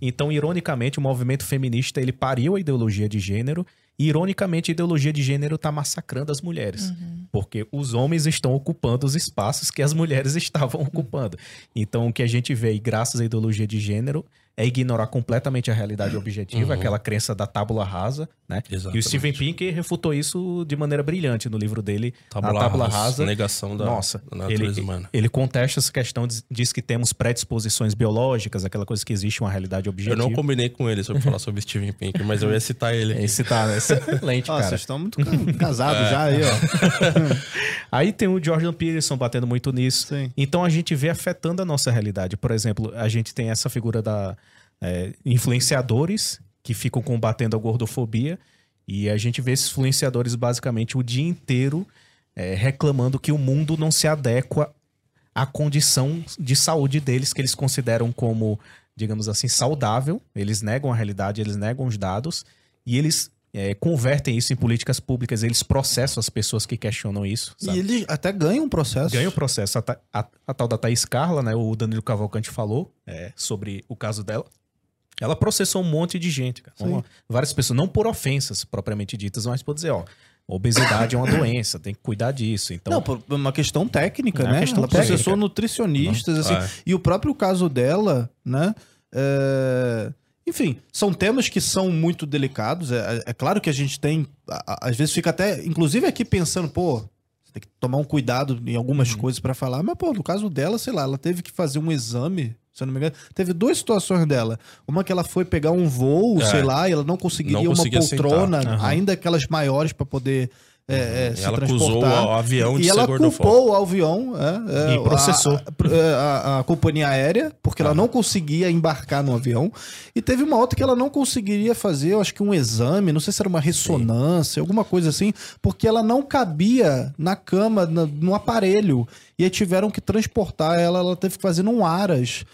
Então, ironicamente, o movimento feminista ele pariu a ideologia de gênero e, ironicamente, a ideologia de gênero está massacrando as mulheres. Porque os homens estão ocupando os espaços que as mulheres <laughs> estavam ocupando. Então, o que a gente vê, e graças à ideologia de gênero, é ignorar completamente a realidade objetiva, aquela crença da tábula rasa, né? E o Exatamente. Stephen Pinker refutou isso de maneira brilhante no livro dele, Tábula A Tábula rasa, Rasa. negação da- Nossa, da natureza ele, humana. ele contesta essa questão, diz, diz que temos predisposições biológicas, aquela coisa que existe uma realidade Eu objetiva. não combinei com ele sobre falar sobre Steven Pinker, <laughs> mas eu ia citar ele. aqui. Esse tá excelente, Ó, cara. vocês estão muito ca- casados <laughs> já aí, ó. <laughs> Aí tem o Jordan Peterson batendo muito nisso. Sim. Então a gente vê afetando a nossa realidade. Por exemplo, a gente tem essa figura da é, influenciadores que ficam combatendo a gordofobia e a gente vê esses influenciadores basicamente o dia inteiro é, reclamando que o mundo não se adequa à condição de saúde deles que eles consideram como, digamos assim, saudável. Eles negam a realidade, eles negam os dados e eles é, convertem isso em políticas públicas. Eles processam as pessoas que questionam isso. E sabe? ele até ganha um processo. Ganha o processo. A, a- a tal da Thaís Carla, né? O Danilo Cavalcante falou é, sobre o caso dela. Ela processou um monte de gente, cara. Uma- várias pessoas, não por ofensas propriamente ditas, mas por dizer, ó, obesidade é uma doença, tem que cuidar disso. Então, Não, por uma questão técnica, É né? questão Ela processou técnica. nutricionistas, assim. É. E o próprio caso dela, né? é, Enfim, são temas que são muito delicados. É, é claro que a gente tem. a- Às vezes fica até. Inclusive aqui pensando, pô. Você tem que tomar um cuidado em algumas Uhum. coisas pra falar. Mas, pô, no caso dela, sei lá, ela teve que fazer um exame. Se eu não me engano, teve duas situações dela. Uma que ela foi pegar um voo, É. sei lá, e ela não conseguiria Não uma conseguia poltrona, sentar. Aham. ainda aquelas maiores pra poder é, é, se ela acusou o avião de E ela culpou o avião é, é, E processou. A, a- a- a companhia aérea, porque ela não conseguia embarcar no avião. E teve uma outra que ela não conseguiria fazer, eu acho que um exame, não sei se era uma ressonância, alguma coisa assim, porque ela não cabia na cama, na- no aparelho. E aí tiveram que transportar ela, ela teve que fazer num aras.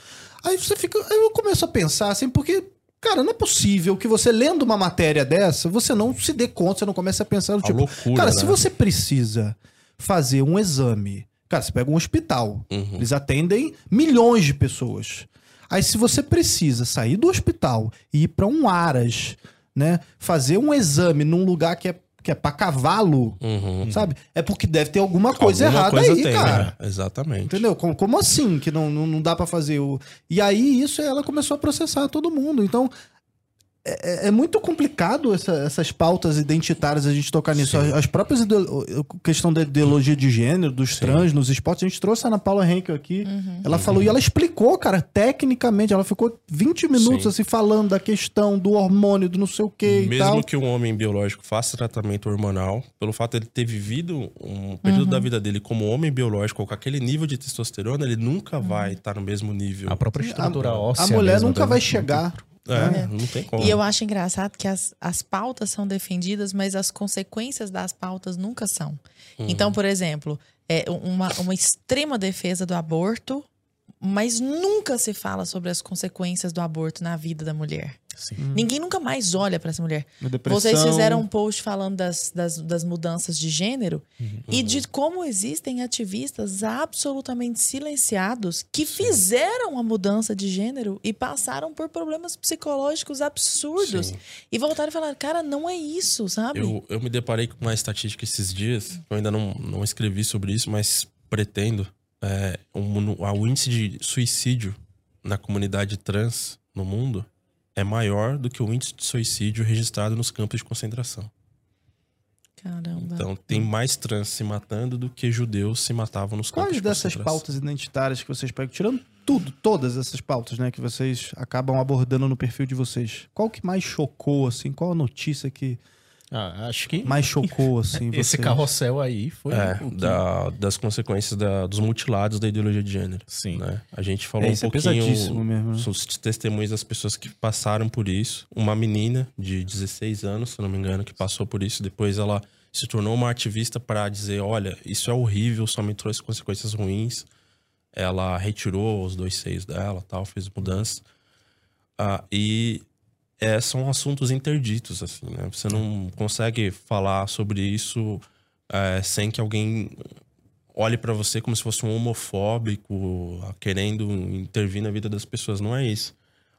Aí você fica. Eu começo a pensar assim, porque. Cara, não é possível que você lendo uma matéria dessa, você não se dê conta, você não comece a pensar no tipo, loucura, cara, né? se você precisa fazer um exame, cara, você pega um hospital, Uhum. eles atendem milhões de pessoas. Aí se você precisa sair do hospital e ir pra um aras, né, fazer um exame num lugar que é que é para cavalo, Uhum. sabe? É porque deve ter alguma coisa Alguma errada coisa aí, tem, cara. né? Exatamente. Entendeu? Como, como assim que não, não, não dá pra fazer o. E aí isso ela começou a processar todo mundo. Então. É, é- é muito complicado essa- essas pautas identitárias a gente tocar nisso. As, as próprias questão da ideologia de gênero, dos trans nos esportes, a gente trouxe a Ana Paula Henkel aqui. Ela falou e ela explicou, cara, tecnicamente. Ela ficou 20 minutos Sim. assim falando da questão do hormônio, do não sei o que e Mesmo tal. que um homem biológico faça tratamento hormonal, pelo fato de ele ter vivido um período da vida dele como homem biológico, com aquele nível de testosterona, ele nunca vai estar no mesmo nível. a própria estrutura óssea. A mulher nunca dela. vai chegar. É, não tem como. E eu acho engraçado que as, as pautas são defendidas, mas as consequências das pautas nunca são. Uhum. Então, por exemplo, é uma, uma extrema defesa do aborto, mas nunca se fala sobre as consequências do aborto na vida da mulher. Sim. Ninguém nunca mais olha para essa mulher. Vocês fizeram um post falando das, das, das mudanças de gênero Uhum. e de como existem ativistas absolutamente silenciados que fizeram a mudança de gênero e passaram por problemas psicológicos absurdos. Sim. E voltaram e falaram, cara, não é isso, sabe? Eu, eu me deparei com uma estatística esses dias, eu ainda não, não escrevi sobre isso, mas pretendo. É, um, o índice de suicídio na comunidade trans no mundo é maior do que o índice de suicídio registrado nos campos de concentração. Caramba. Então, tem mais trans se matando do que judeus se matavam nos campos Quais de dessas concentração. pautas identitárias que vocês pegam, tirando tudo, todas essas pautas, né, que vocês acabam abordando no perfil de vocês, qual que mais chocou, assim? Qual a notícia que Ah, acho que mais chocou, assim? <laughs> esse vocês? carrossel aí foi. É, que- da- das consequências da- dos mutilados da ideologia de gênero. Sim. né? A gente falou É, um é pouquinho pesadíssimo mesmo, né? os testemunhos das pessoas que passaram por isso. Uma menina de 16 anos, se eu não me engano, que passou por isso. Depois ela se tornou uma ativista para dizer: olha, isso é horrível, só me trouxe consequências ruins. Ela retirou os dois seios dela, tal, fez mudanças. Ah, e é, são assuntos interditos, assim, né? Você não consegue falar sobre isso é, sem que alguém olhe pra você como se fosse um homofóbico, querendo intervir na vida das pessoas. Não é isso.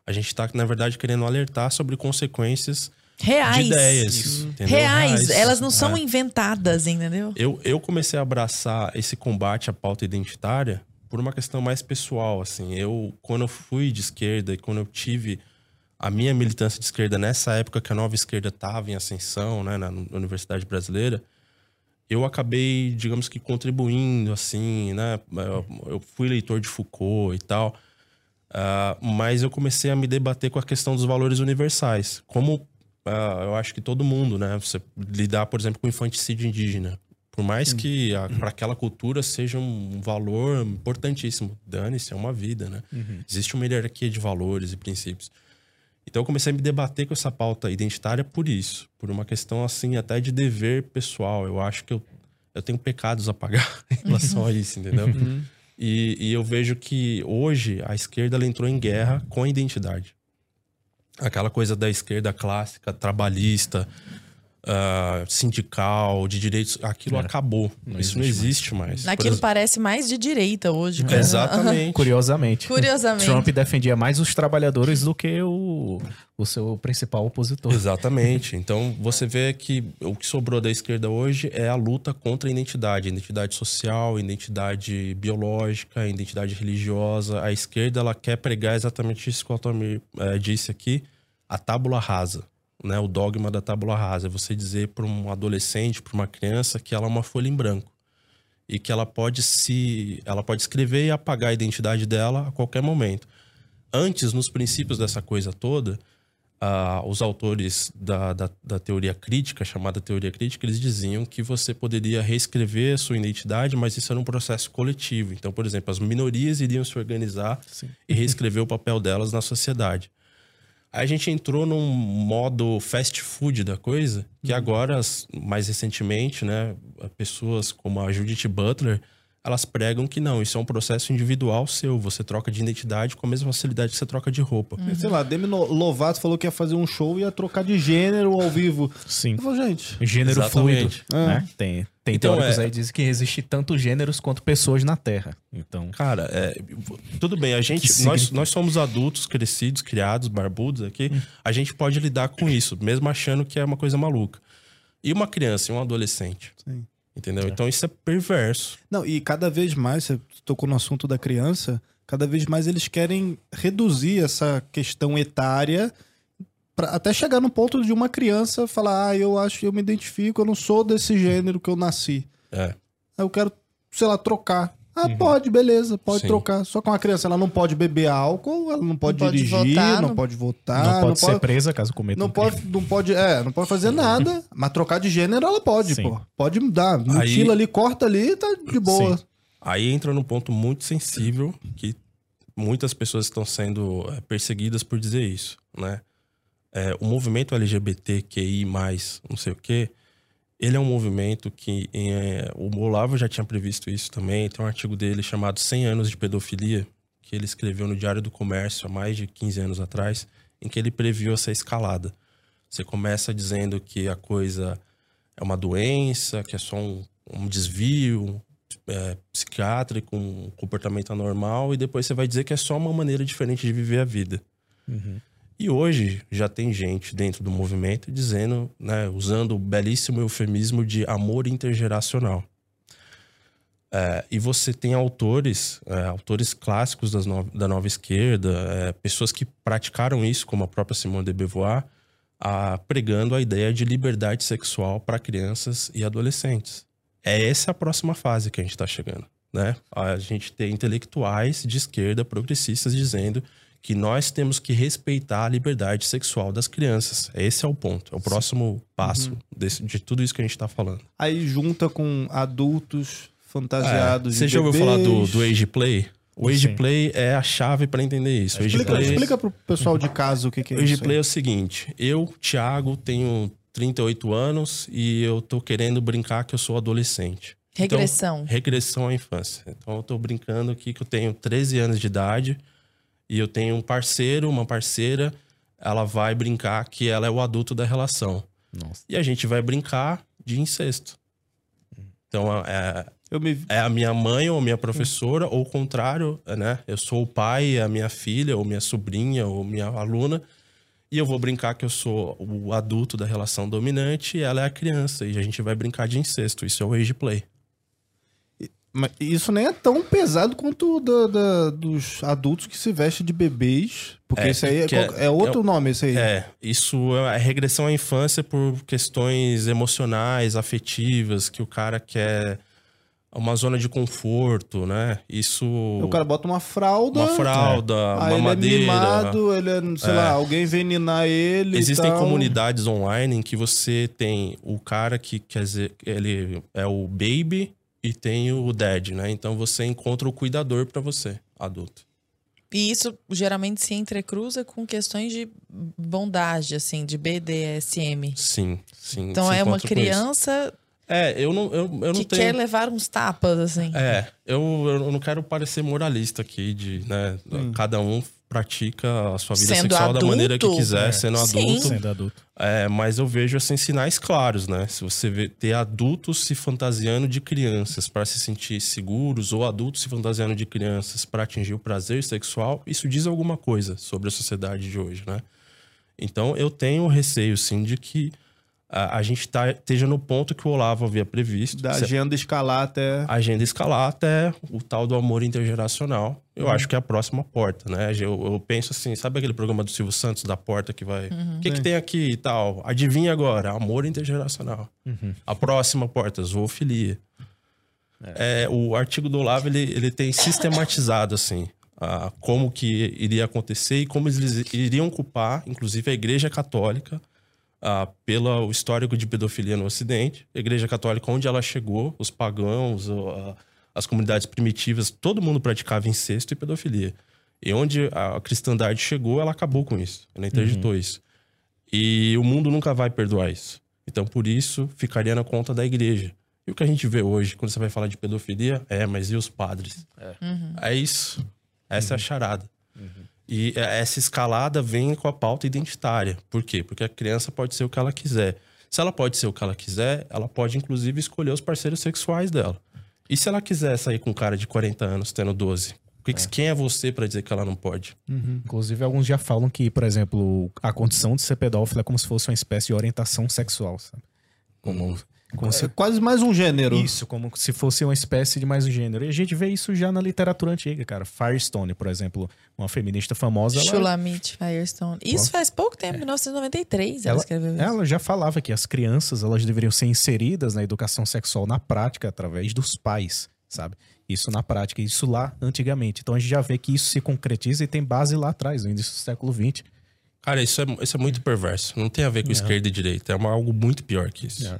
A gente tá, na verdade, querendo alertar sobre consequências Reais. de ideias. entendeu? Reais. Elas não são É. inventadas, entendeu? Eu, eu comecei a abraçar esse combate à pauta identitária por uma questão mais pessoal, assim. Eu, quando eu fui de esquerda e quando eu tive a minha militância de esquerda nessa época que a nova esquerda estava em ascensão, né, na Universidade Brasileira, eu acabei, digamos que contribuindo, assim, né? Eu, fui leitor de Foucault e tal, ah, mas eu comecei a me debater com a questão dos valores universais. Como ah, eu acho que todo mundo, né? Você lidar, por exemplo, com infanticídio indígena. Por mais que para aquela cultura seja um valor importantíssimo. Dane-se, é uma vida, né? Existe uma hierarquia de valores e princípios. Então eu comecei a me debater com essa pauta identitária por isso. Por uma questão, assim, até de dever pessoal. Eu acho que eu, eu tenho pecados a pagar <laughs> em relação a isso, entendeu? E, e eu vejo que hoje a esquerda ela entrou em guerra com a identidade. Aquela coisa da esquerda clássica, trabalhista, uh, sindical, de direitos, aquilo É. acabou. Não Isso não existe existe mais. Por Aquilo exemplo- parece mais de direita hoje. É. Exatamente. <laughs> Curiosamente. Curiosamente. Trump defendia mais os trabalhadores do que o, o seu principal opositor. Exatamente. Então você vê que o que sobrou da esquerda hoje é a luta contra a identidade, identidade social, identidade biológica, identidade religiosa. A esquerda ela quer pregar exatamente isso que o Altamir eh, disse aqui, a tábula rasa, né? O dogma da tábula rasa, é você dizer para um adolescente, para uma criança que ela é uma folha em branco e que ela pode se, ela pode escrever e apagar a identidade dela a qualquer momento. Antes, nos princípios dessa coisa toda, ah, os autores da, da, da teoria crítica, chamada teoria crítica, eles diziam que você poderia reescrever a sua identidade, mas isso era um processo coletivo. Então, por exemplo, as minorias iriam se organizar e reescrever o papel delas na sociedade. A gente entrou num modo fast food da coisa, que agora, as- mais recentemente, né, pessoas como a Judith Butler, elas pregam que não, isso é um processo individual seu. Você troca de identidade com a mesma facilidade que você troca de roupa. Sei lá, Demi Lovato falou que ia fazer um show e ia trocar de gênero ao vivo. Sim. Eu gente, Gênero Exatamente. fluido. Né? Tem, tem Então, teóricos é- aí que dizem que existe tanto gêneros quanto pessoas na Terra. Então, Cara, é, tudo bem, a gente, nós, nós somos adultos, crescidos, criados, barbudos aqui, a gente pode lidar com isso, mesmo achando que é uma coisa maluca. E uma criança e um adolescente? Sim. Entendeu? Então isso é perverso. Não, e cada vez mais, você tocou no assunto da criança, cada vez mais eles querem reduzir essa questão etária pra até chegar no ponto de uma criança falar: ah, eu acho, eu me identifico, eu não sou desse gênero que eu nasci. É. Eu quero, sei lá, trocar. Ah, pode, beleza, pode Sim. trocar. Só que uma criança, ela não pode beber álcool, ela não pode Não pode dirigir, votar, não, não- pode votar, não pode ser presa caso cometa não um crime. pode, não pode, é, não pode fazer nada, mas trocar de gênero ela pode, Sim. pô. Pode mudar, mutila Aí- ali, corta ali, tá de boa. Sim. Aí entra num ponto muito sensível que muitas pessoas estão sendo é, perseguidas por dizer isso, né? É, o movimento LGBTQI+, não sei o quê, ele é um movimento que é, o Olavo já tinha previsto isso também. Tem um artigo dele chamado 100 anos de pedofilia, que ele escreveu no Diário do Comércio há mais de 15 anos atrás, em que ele previu essa escalada. Você começa dizendo que a coisa é uma doença, que é só um, um desvio é, psiquiátrico, um comportamento anormal, e depois você vai dizer que é só uma maneira diferente de viver a vida. E hoje já tem gente dentro do movimento dizendo, né, usando o belíssimo eufemismo de amor intergeracional. É, e você tem autores, é, autores clássicos no- da nova esquerda, é, pessoas que praticaram isso, como a própria Simone de Beauvoir, a- pregando a ideia de liberdade sexual para crianças e adolescentes. É essa a próxima fase que a gente está chegando. Né? A gente tem intelectuais de esquerda progressistas dizendo que nós temos que respeitar a liberdade sexual das crianças. Esse é o ponto, é o próximo passo desse- de tudo isso que a gente está falando. Aí junta com adultos fantasiados É, Você de já ouviu falar do, do age play? O age Sim. play é a chave para entender isso. O age Explica, play, explica pro pessoal de casa o que, que é o age isso. play aí. é o seguinte: eu, Thiago, tenho 38 anos e eu tô querendo brincar que eu sou adolescente. Então, Regressão. regressão à infância. Então eu tô brincando aqui que eu tenho 13 anos de idade e eu tenho um parceiro, uma parceira, ela vai brincar que ela é o adulto da relação. Nossa. E a gente vai brincar de incesto. Então é, Eu me... é a minha mãe ou minha professora, ou o contrário, né? Eu sou o pai, a minha filha, ou minha sobrinha, ou minha aluna, e eu vou brincar que eu sou o adulto da relação dominante e ela é a criança, e a gente vai brincar de incesto. Isso é o age play. Mas isso nem é tão pesado quanto o da, da- dos adultos que se vestem de bebês. Porque É, esse aí é, é- é outro nome, esse aí. É, isso é regressão à infância por questões emocionais, afetivas, que o cara quer uma zona de conforto, né? Isso. O cara bota uma fralda. uma fralda, uma ele madeira. é mimado, ele é, sei lá, alguém vem ninar ele. Existem comunidades online em que você tem o cara que quer dizer, ele é o baby e tem o dad, né? Então você encontra o cuidador pra você, adulto. E isso geralmente se entrecruza com questões de bondade, assim, de BDSM. Sim, sim. Então é uma criança É, eu não, eu, eu não que tenho. quer levar uns tapas, assim. É, eu, eu não quero parecer moralista aqui de, né, cada um pratica a sua vida Sendo sexual adulto? da maneira que quiser, É. sendo Sim. adulto. Sendo adulto. É, mas eu vejo assim sinais claros, né? Se você vê, ter adultos se fantasiando de crianças para se sentir seguros ou adultos se fantasiando de crianças para atingir o prazer sexual, isso diz alguma coisa sobre a sociedade de hoje, né? Então eu tenho receio sim de que a, a gente tá, esteja no ponto que o Olavo havia previsto. Da Se- agenda escalar até. a agenda escalar até o tal do amor intergeracional. Eu acho que é a próxima porta, né? Eu, eu penso assim, sabe aquele programa do Silvio Santos da porta que vai. O que, que tem aqui e tal? Adivinha agora, amor intergeracional. A próxima porta, zoofilia. É, o artigo do Olavo ele, ele tem sistematizado assim a, como que iria acontecer e como eles iriam culpar, inclusive a Igreja Católica, ah, pelo histórico de pedofilia no Ocidente. A Igreja Católica, onde ela chegou, os pagãos, as comunidades primitivas, todo mundo praticava incesto e pedofilia. E onde a cristandade chegou, ela acabou com isso. Ela interditou isso. E o mundo nunca vai perdoar isso. Então, por isso, ficaria na conta da igreja. E o que a gente vê hoje, quando você vai falar de pedofilia, é, mas e os padres? É, isso. Essa é a charada. E é- essa escalada vem com a pauta identitária. Por quê? Porque a criança pode ser o que ela quiser. Se ela pode ser o que ela quiser, ela pode, inclusive, escolher os parceiros sexuais dela. E se ela quiser sair com um cara de 40 anos tendo 12? O que que- Quem é você pra dizer que ela não pode? Inclusive, alguns já falam que, por exemplo, a condição de ser pedófilo é como se fosse uma espécie de orientação sexual, sabe? Como, como É se quase mais um gênero. Isso, como se fosse uma espécie de mais um gênero. E a gente vê isso já na literatura antiga, cara. Firestone, por exemplo, uma feminista famosa. Ela, Shulamit Firestone. Isso faz pouco tempo, 1993, ela, ela, escreveu isso. ela já falava que as crianças elas deveriam ser inseridas na educação sexual na prática através dos pais, sabe? Isso na prática, isso lá antigamente. Então a gente já vê que isso se concretiza e tem base lá atrás, no início do século XX. Cara, isso é, isso é muito perverso. Não tem a ver com esquerda e direita. É uma- algo muito pior que isso. É.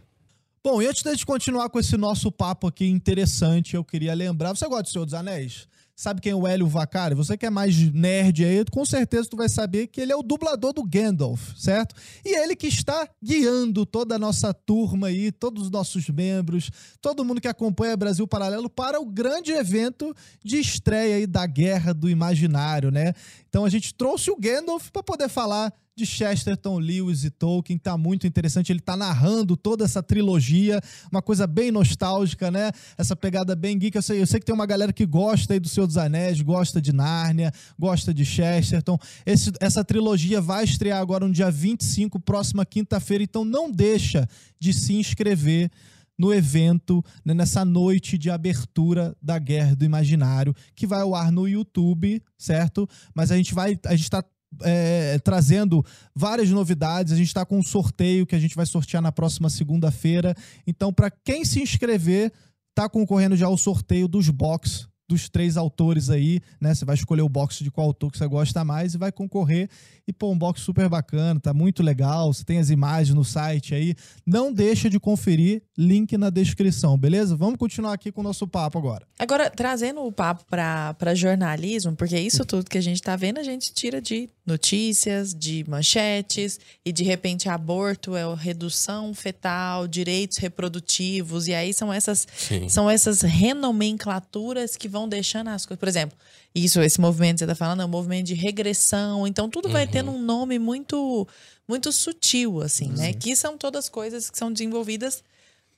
Bom, e antes gente continuar com esse nosso papo aqui interessante, eu queria lembrar. Você gosta do Senhor dos Anéis? Sabe quem é o Hélio Vacari? Você que é mais nerd aí, com certeza tu vai saber que ele é o dublador do Gandalf, certo? E ele que está guiando toda a nossa turma aí, todos os nossos membros, todo mundo que acompanha Brasil Paralelo para o grande evento de estreia aí da Guerra do Imaginário, né? Então a gente trouxe o Gandalf para poder falar de Chesterton, Lewis e Tolkien, tá muito interessante. Ele tá narrando toda essa trilogia, uma coisa bem nostálgica, né? Essa pegada bem geek. Eu sei, eu sei que tem uma galera que gosta aí do Senhor dos Anéis, gosta de Nárnia, gosta de Chesterton. Esse- essa trilogia vai estrear agora no dia 25, próxima quinta-feira, então não deixa de se inscrever no evento, né, nessa noite de abertura da Guerra do Imaginário, que vai ao ar no YouTube, certo? Mas a gente vai, a gente tá é, trazendo várias novidades. A gente está com um sorteio que a gente vai sortear na próxima segunda-feira. Então, para quem se inscrever, tá concorrendo já ao sorteio dos box dos três autores aí, né? Você vai escolher o box de qual autor que você gosta mais e vai concorrer. E pô, um box super bacana, tá muito legal. Você tem as imagens no site aí. Não deixa de conferir, link na descrição, beleza? Vamos continuar aqui com o nosso papo agora. Agora, trazendo o papo para jornalismo, porque isso tudo que a gente tá vendo, a gente tira de notícias, de manchetes, e de repente aborto é o redução fetal, direitos reprodutivos, e aí são essas, Sim. são essas renomenclaturas que vão deixando as coisas. Por exemplo, isso, esse movimento que você tá falando é um movimento de regressão, então tudo vai tendo um nome muito, muito sutil, assim, né? Que são todas coisas que são desenvolvidas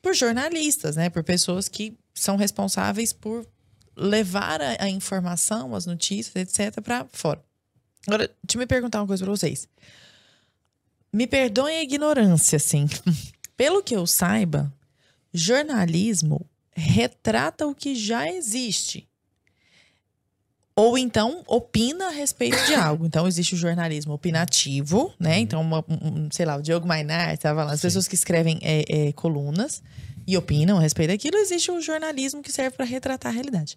por jornalistas, né? Por pessoas que são responsáveis por levar a, a informação, as notícias, etc, para fora. Agora, deixa eu me perguntar uma coisa para vocês. Me perdoem a ignorância, assim. <laughs> Pelo que eu saiba, jornalismo retrata o que já existe. Ou então opina a respeito de algo. Então existe o jornalismo opinativo, né? Então, uma- um- sei lá, o Diogo Mainar estava lá, as pessoas que escrevem é, é, colunas e opinam a respeito daquilo, existe o jornalismo que serve para retratar a realidade.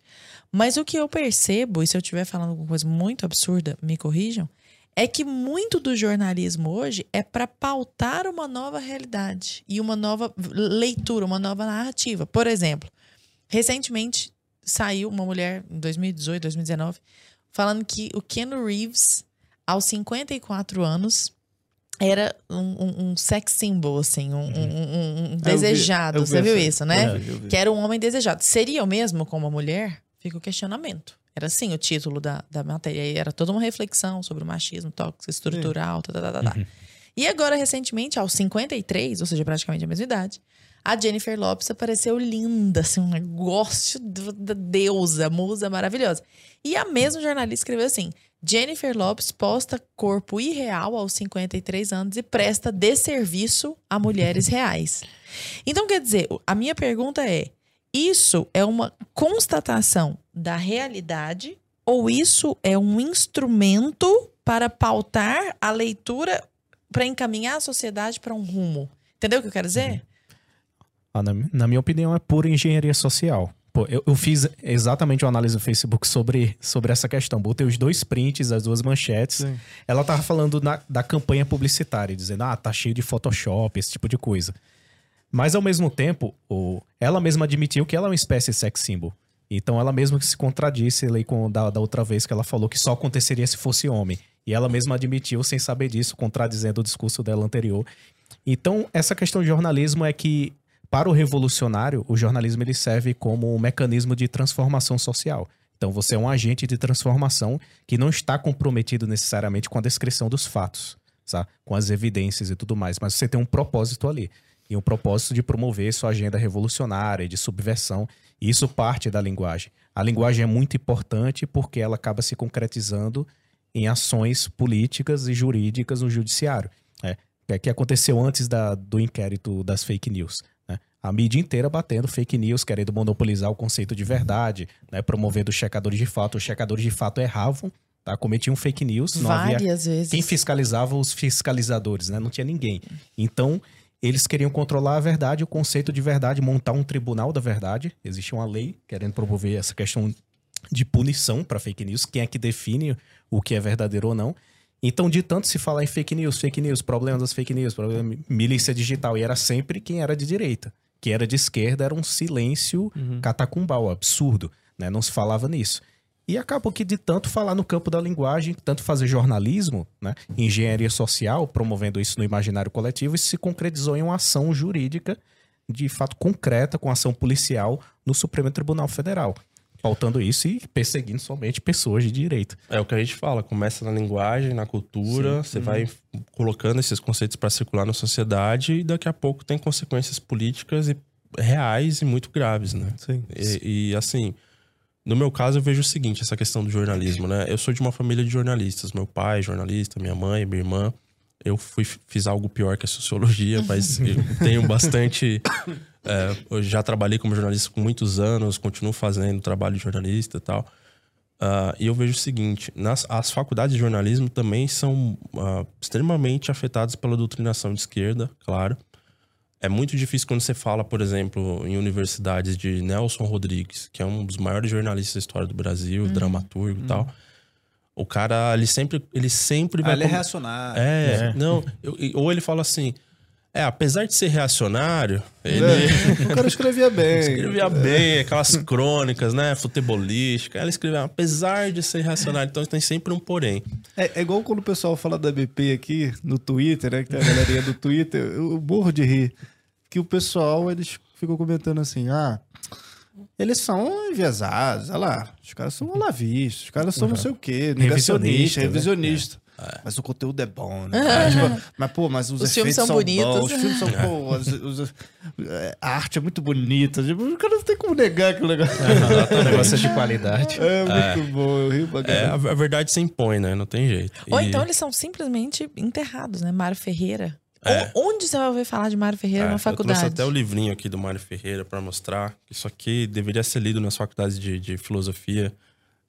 Mas o que eu percebo, e se eu estiver falando alguma coisa muito absurda, me corrijam, é que muito do jornalismo hoje é para pautar uma nova realidade e uma nova leitura, uma nova narrativa. Por exemplo, recentemente saiu uma mulher em 2018, 2019, falando que o Ken Reeves, aos 54 anos, era um, um- um sex symbol, assim, um, um- desejado. vi Você viu essa- isso, né? vi. Que era um homem desejado. Seria o mesmo com uma mulher? Fica o questionamento. Era assim o título da, da matéria. E era toda uma reflexão sobre o machismo tóxico estrutural, tá, tá, tá, tá. Uhum. E agora, recentemente, aos 53, ou seja, praticamente a mesma idade, a Jennifer Lopes apareceu linda, assim, um negócio da deusa, musa maravilhosa. E a mesma jornalista escreveu assim: Jennifer Lopes posta corpo irreal aos 53 anos e presta desserviço a mulheres <laughs> reais. Então, quer dizer, a minha pergunta é: isso é uma constatação da realidade ou isso é um instrumento para pautar a leitura, para encaminhar a sociedade para um rumo? Entendeu o que eu quero dizer? Ah, na, na, minha opinião, é pura engenharia social. Pô, eu, eu, fiz exatamente uma análise no Facebook sobre, sobre essa questão. Botei os dois prints, as duas manchetes. Sim. Ela tava falando na, da campanha publicitária, dizendo, ah, tá cheio de Photoshop, esse tipo de coisa. Mas ao mesmo tempo, o, ela mesma admitiu que ela é uma espécie de sex symbol. Então ela mesma se contradisse ali com da, da outra vez que ela falou que só aconteceria se fosse homem. E ela mesma admitiu, sem saber disso, contradizendo o discurso dela anterior. Então, essa questão de jornalismo é que para o revolucionário, o jornalismo ele serve como um mecanismo de transformação social. Então você é um agente de transformação que não está comprometido necessariamente com a descrição dos fatos, sabe? com as evidências e tudo mais, mas você tem um propósito ali. E um propósito de promover sua agenda revolucionária, de subversão. E isso parte da linguagem. A linguagem é muito importante porque ela acaba se concretizando em ações políticas e jurídicas no judiciário. É que aconteceu antes da, do inquérito das fake news a mídia inteira batendo fake news, querendo monopolizar o conceito de verdade, né, promovendo checadores de fato. Os checadores de fato erravam, tá? cometiam fake news. Várias havia... vezes. Quem fiscalizava os fiscalizadores, né? Não tinha ninguém. Então, eles queriam controlar a verdade, o conceito de verdade, montar um tribunal da verdade. Existe uma lei querendo promover essa questão de punição para fake news. Quem é que define o que é verdadeiro ou não? Então, de tanto se falar em fake news, fake news, problema das fake news, problema milícia digital, e era sempre quem era de direita que era de esquerda era um silêncio uhum. catacumbal, absurdo, né? Não se falava nisso. E acabou que de tanto falar no campo da linguagem, tanto fazer jornalismo, né, engenharia social, promovendo isso no imaginário coletivo, isso se concretizou em uma ação jurídica de fato concreta, com ação policial no Supremo Tribunal Federal pautando isso e perseguindo somente pessoas de direito. É o que a gente fala, começa na linguagem, na cultura, Sim. você uhum. vai colocando esses conceitos para circular na sociedade e daqui a pouco tem consequências políticas e reais e muito graves, né? Sim. E, e, assim, no meu caso eu vejo o seguinte, essa questão do jornalismo, né? Eu sou de uma família de jornalistas, meu pai é jornalista, minha mãe, minha irmã. Eu fui, fiz algo pior que a sociologia, mas <laughs> eu tenho bastante é, eu já trabalhei como jornalista por muitos anos, continuo fazendo trabalho de jornalista e tal. Uh, e eu vejo o seguinte: nas, as faculdades de jornalismo também são uh, extremamente afetadas pela doutrinação de esquerda, claro. É muito difícil quando você fala, por exemplo, em universidades de Nelson Rodrigues, que é um dos maiores jornalistas da história do Brasil, uhum. dramaturgo e uhum. tal. O cara, ele sempre, ele sempre ah, vai. ele é reacionário. É, é. não. Eu, ou ele fala assim: é, apesar de ser reacionário, ele. É, o cara escrevia <laughs> bem. escrevia bem, aquelas crônicas, né? Futebolística. Ela escrevia, apesar de ser reacionário, então tem sempre um porém. É, é, igual quando o pessoal fala da BP aqui no Twitter, né? Que tem a galerinha do Twitter, eu morro de rir. Que o pessoal, eles ficam comentando assim: ah, eles são enviesados, olha lá, os caras são olavistas, os caras são uhum. não sei o quê, negacionista, revisionista. Né? É. Mas o conteúdo é bom, né? <laughs> tipo, mas, pô, mas os, os filmes são, são bonitos. Bons, os filmes são, <laughs> pô, os, os, é, a arte é muito bonita. Tipo, o cara não tem como negar aquele negócio. É, negócio de qualidade. É muito é. bom, eu rio pra É, a, a verdade se impõe, né? Não tem jeito. Ou e... então eles são simplesmente enterrados, né? Mário Ferreira. É. Onde você vai ouvir falar de Mário Ferreira é, na faculdade? Eu trouxe até o livrinho aqui do Mário Ferreira para mostrar. Isso aqui deveria ser lido nas faculdades de, de filosofia.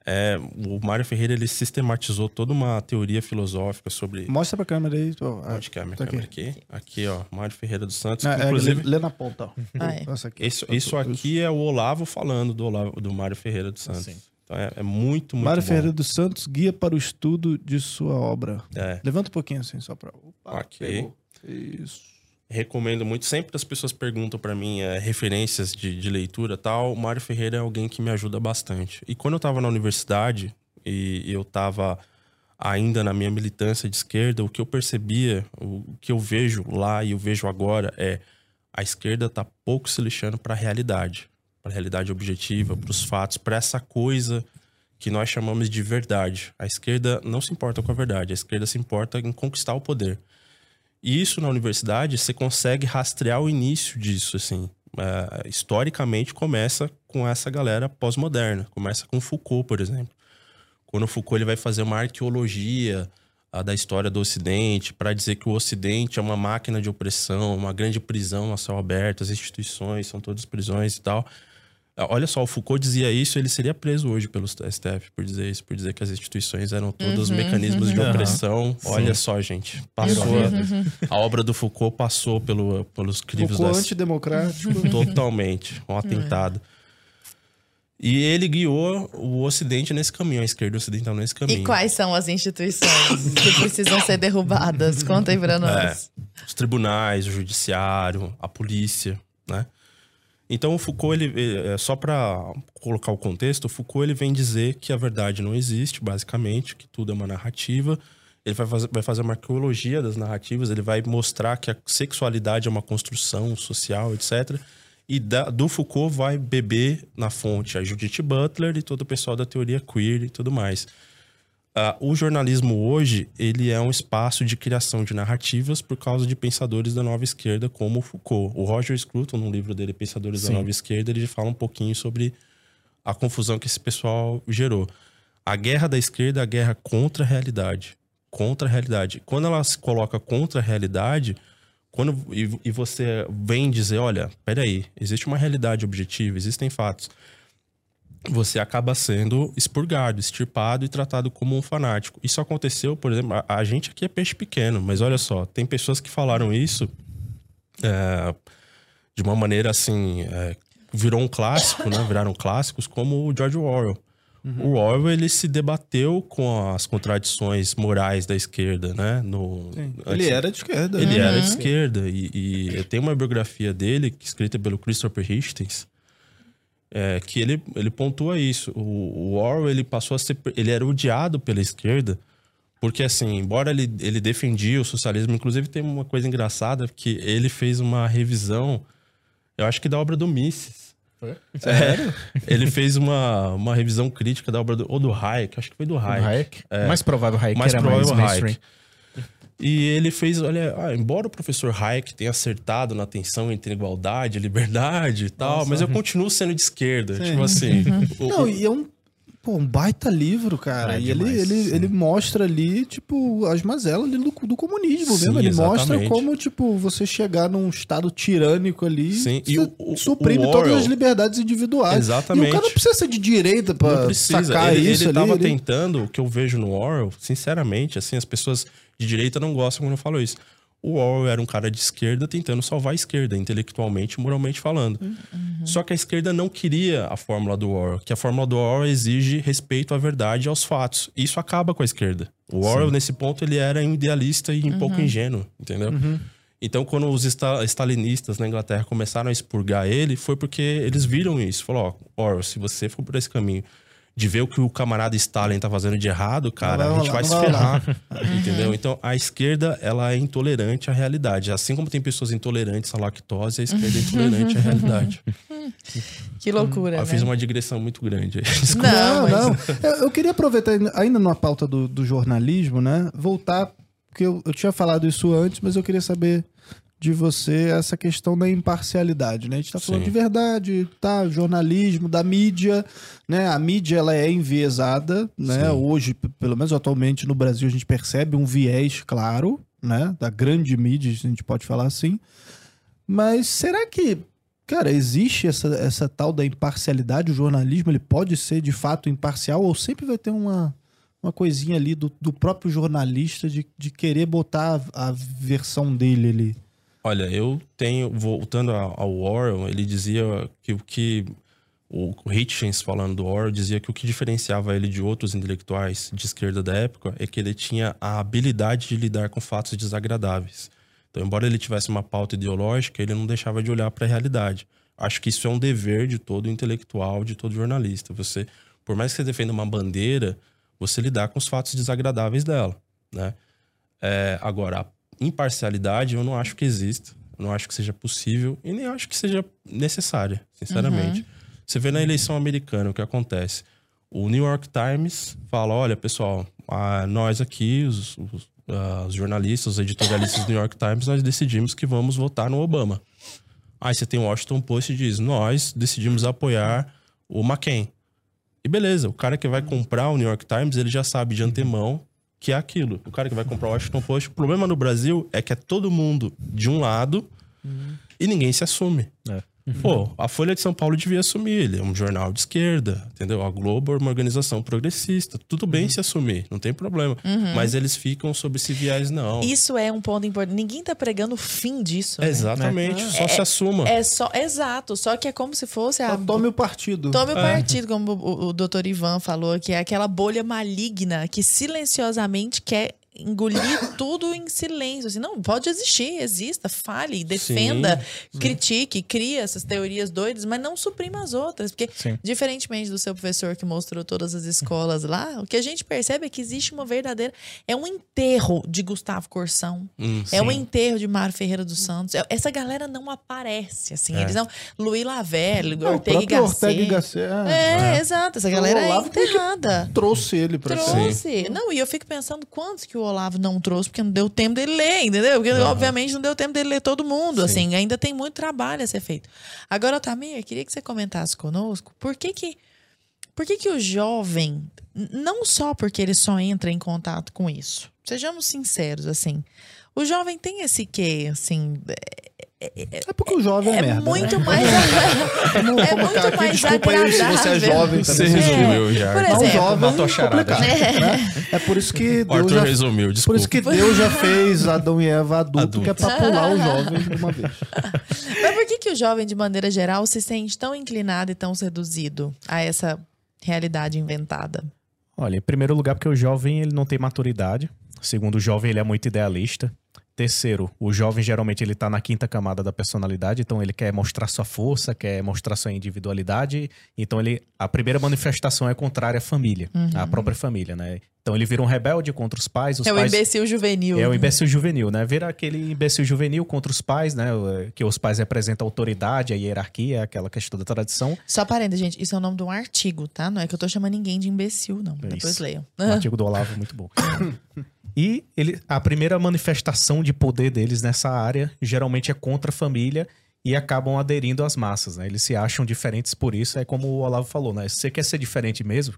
É, o Mário Ferreira ele sistematizou toda uma teoria filosófica sobre. Mostra pra câmera aí. Tô... Onde que é a minha tá câmera aqui. aqui? Aqui, ó. Mário Ferreira dos Santos. É, inclusive, é, lê, lê, na ponta, ó. Ah, é. aqui. Isso, isso aqui é o Olavo falando do, Olavo, do Mário Ferreira dos Santos. Sim. Então é, é, muito, muito Mário bom. Ferreira dos Santos, guia para o estudo de sua obra. É. Levanta um pouquinho assim, só pra. Opa, aqui. Pegou. Isso recomendo muito. Sempre as pessoas perguntam para mim é, referências de, de leitura tal. O Mário Ferreira é alguém que me ajuda bastante. E quando eu estava na universidade e, eu estava ainda na minha militância de esquerda, o que eu percebia, o que eu vejo lá e eu vejo agora é a esquerda está pouco se lixando para a realidade, para a realidade objetiva, para os fatos, para essa coisa que nós chamamos de verdade. A esquerda não se importa com a verdade, a esquerda se importa em conquistar o poder. E isso na universidade você consegue rastrear o início disso, assim. É, historicamente começa com essa galera pós-moderna, começa com Foucault, por exemplo. Quando Foucault ele vai fazer uma arqueologia da história do Ocidente para dizer que o Ocidente é uma máquina de opressão, uma grande prisão a céu aberto, as instituições são todas prisões e tal. Ah, olha só, o Foucault dizia isso, ele seria preso hoje pelo STF por dizer isso, por dizer que as instituições eram todos uhum, mecanismos uhum. de opressão. Uhum. Olha só, gente, passou uhum. a, a, obra do Foucault passou pelo, pelos crimes Foucault das... antidemocrático. <laughs> Totalmente, um atentado. E ele guiou o Ocidente nesse caminho, a esquerda ocidental nesse caminho. E quais são as instituições que precisam ser derrubadas? Conta aí pra nós. É, os tribunais, o judiciário, a polícia, né? Então o Foucault, ele, é, só para colocar o contexto, o Foucault ele vem dizer que a verdade não existe, basicamente, que tudo é uma narrativa. Ele vai fazer, vai fazer uma arqueologia das narrativas, ele vai mostrar que a sexualidade é uma construção social, etc. E da, do Foucault vai beber na fonte a Judith Butler e todo o pessoal da teoria queer e tudo mais. Uh, o jornalismo hoje ele é um espaço de criação de narrativas por causa de pensadores da nova esquerda como Foucault. O Roger Scruton, no livro dele Pensadores Sim. da Nova Esquerda, ele fala um pouquinho sobre a confusão que esse pessoal gerou. A guerra da esquerda é a guerra contra a realidade. Contra a realidade. Quando ela se coloca contra a realidade, quando e, e você vem dizer, olha, peraí, existe uma realidade objetiva, existem fatos você acaba sendo expurgado, extirpado e tratado como um fanático. Isso aconteceu, por exemplo, a, a gente aqui é peixe pequeno, mas olha só, tem pessoas que falaram isso é, de uma maneira assim, é, virou um clássico, né? Viraram clássicos, como o George Orwell. Uhum. O Orwell ele se debateu com as contradições morais da esquerda, né? No, ele era de esquerda. Ele uhum. era de esquerda e, e tem uma biografia dele escrita pelo Christopher Hitchens é, que ele, ele pontua isso. O, o Orwell ele passou a ser. Ele era odiado pela esquerda, porque, assim, embora ele, ele defendia o socialismo, inclusive tem uma coisa engraçada, que ele fez uma revisão, eu acho que da obra do Mises. Foi? Sério? É, ele fez uma, uma revisão crítica da obra do, ou do Hayek, acho que foi do Hayek. Hayek? É, mais provável Hayek mais era provável mais Hayek. E ele fez, olha, ah, embora o professor Hayek tenha acertado na tensão entre igualdade, liberdade e tal, Nossa. mas eu continuo sendo de esquerda. Sim. Tipo assim. <laughs> o, Não, e é um, pô, um baita livro, cara. É e demais, ele, ele, ele mostra ali, tipo, as mazelas ali do, do comunismo sim, mesmo. Ele exatamente. mostra como, tipo, você chegar num estado tirânico ali sim. e o, o, suprime o todas as liberdades individuais. Exatamente. E o cara não precisa ser de direita pra sacar ele, isso ele ali. Ele tava tentando, o que eu vejo no Orwell, sinceramente, assim, as pessoas de direita não gostam quando eu falo isso. O Orwell era um cara de esquerda tentando salvar a esquerda, intelectualmente e moralmente falando. Uhum. Só que a esquerda não queria a fórmula do Orwell, que a fórmula do Orwell exige respeito à verdade e aos fatos. Isso acaba com a esquerda. O Orwell, Sim. nesse ponto, ele era idealista e um uhum. pouco ingênuo, entendeu? Uhum. Então, quando os stalinistas na Inglaterra começaram a expurgar ele, foi porque eles viram isso. Falou, ó, Orwell, se você for por esse caminho de ver o que o camarada Stalin tá fazendo de errado, cara, a gente vai, vai se ferrar. <laughs> entendeu? Então, a esquerda, ela é intolerante à realidade. Assim como tem pessoas intolerantes à lactose, a esquerda é intolerante à <laughs> realidade. Que loucura. Eu né? fiz uma digressão muito grande. <laughs> Não, não. não. Eu, eu, queria aproveitar, ainda na pauta do, do jornalismo, né? Voltar, porque eu, eu tinha falado isso antes, mas eu queria saber de você essa questão da imparcialidade, né? A gente está falando Sim. de verdade, tá? Jornalismo, da mídia, né? A mídia ela é enviesada, né? Sim. Hoje, pelo menos atualmente no Brasil, a gente percebe um viés claro, né? Da grande mídia, a gente pode falar assim. Mas será que, cara, existe essa, essa tal da imparcialidade? O jornalismo ele pode ser de fato imparcial ou sempre vai ter uma uma coisinha ali do, do próprio jornalista de, de querer botar a, a versão dele ali? Olha, eu tenho, voltando ao Orwell, ele dizia que o que. O Hitchens, falando do Orwell, dizia que o que diferenciava ele de outros intelectuais de esquerda da época é que ele tinha a habilidade de lidar com fatos desagradáveis. Então, embora ele tivesse uma pauta ideológica, ele não deixava de olhar para a realidade. Acho que isso é um dever de todo intelectual, de todo jornalista. Você, por mais que você defenda uma bandeira, você lidar com os fatos desagradáveis dela, né? É, agora, imparcialidade eu não acho que exista. Não acho que seja possível e nem acho que seja necessária, sinceramente. Uhum. Você vê na eleição americana o que acontece. O New York Times fala: olha, pessoal, nós aqui, os, os, uh, os jornalistas, os editorialistas do New York Times, nós decidimos que vamos votar no Obama. Aí você tem o Washington Post e diz: nós decidimos apoiar o McCain. E beleza, o cara que vai comprar o New York Times, ele já sabe de antemão que é aquilo. O cara que vai comprar o Washington Post. O problema no Brasil é que é todo mundo de um lado uhum. e ninguém se assume. É. Uhum. Pô, a Folha de São Paulo devia assumir. Ele é um jornal de esquerda, entendeu? A Globo é uma organização progressista. Tudo bem uhum. se assumir, não tem problema. Uhum. Mas eles ficam sob esse viés, não. Isso é um ponto importante. Ninguém tá pregando o fim disso. Né? Exatamente. É. Só é, se assuma. É só, exato. Só que é como se fosse a. tome o partido. Tome o é. partido, como o, o doutor Ivan falou, que é aquela bolha maligna que silenciosamente quer engolir <laughs> tudo em silêncio. Assim, não, pode existir, exista, fale, defenda, Sim. critique, crie essas teorias doidas, mas não suprima as outras. Porque, Sim. diferentemente do seu professor que mostrou todas as escolas lá, o que a gente percebe é que existe uma verdadeira. É um enterro de Gustavo Corsão. Hum, é um enterro de Mário Ferreira dos Santos. É, essa galera não aparece, assim. É. Eles não. Luiz Lavelle, não, Ortega e Gasset. Ortega e Gasset. É, é, exato. Essa galera é enterrada. Trouxe ele pra Trouxe. Não, e eu fico pensando quantos que o Olavo não trouxe porque não deu tempo dele ler, entendeu? Porque, uhum. obviamente, não deu tempo dele ler todo mundo. Sim. Assim, ainda tem muito trabalho a ser feito. Agora, Tamir, queria que você comentasse conosco por que que, por que, que o jovem, não só porque ele só entra em contato com isso, sejamos sinceros, assim, o jovem tem esse quê, assim, é porque o jovem é, é merda. Muito né? <laughs> mais. <laughs> é muito mais Desculpa aí se você é jovem Você resumiu é. já. Por exemplo, não, jovem matou a charada. É. Né? é por isso que <laughs> Deus. Arthur já, resumiu, desculpa. Por isso que Deus já fez Adão e Eva adulto, adulto. que é pra pular o jovem de uma vez. Mas por que, que o jovem, de maneira geral, se sente tão inclinado e tão seduzido a essa realidade inventada? Olha, em primeiro lugar, porque o jovem ele não tem maturidade. Segundo, o jovem ele é muito idealista. Terceiro, o jovem geralmente ele tá na quinta camada da personalidade, então ele quer mostrar sua força, quer mostrar sua individualidade. Então ele a primeira manifestação é contrária à família, uhum. à própria família, né? Então ele vira um rebelde contra os pais. Os é pais... o imbecil juvenil. É o imbecil juvenil, né? Vira aquele imbecil juvenil contra os pais, né? Que os pais representam a autoridade, a hierarquia, aquela questão da tradição. Só parênteses, gente, isso é o nome de um artigo, tá? Não é que eu tô chamando ninguém de imbecil, não. É Depois leiam. O artigo do Olavo, muito bom. <laughs> E ele, a primeira manifestação de poder deles nessa área geralmente é contra a família e acabam aderindo às massas, né? Eles se acham diferentes por isso, é como o Olavo falou, né? Se você quer ser diferente mesmo,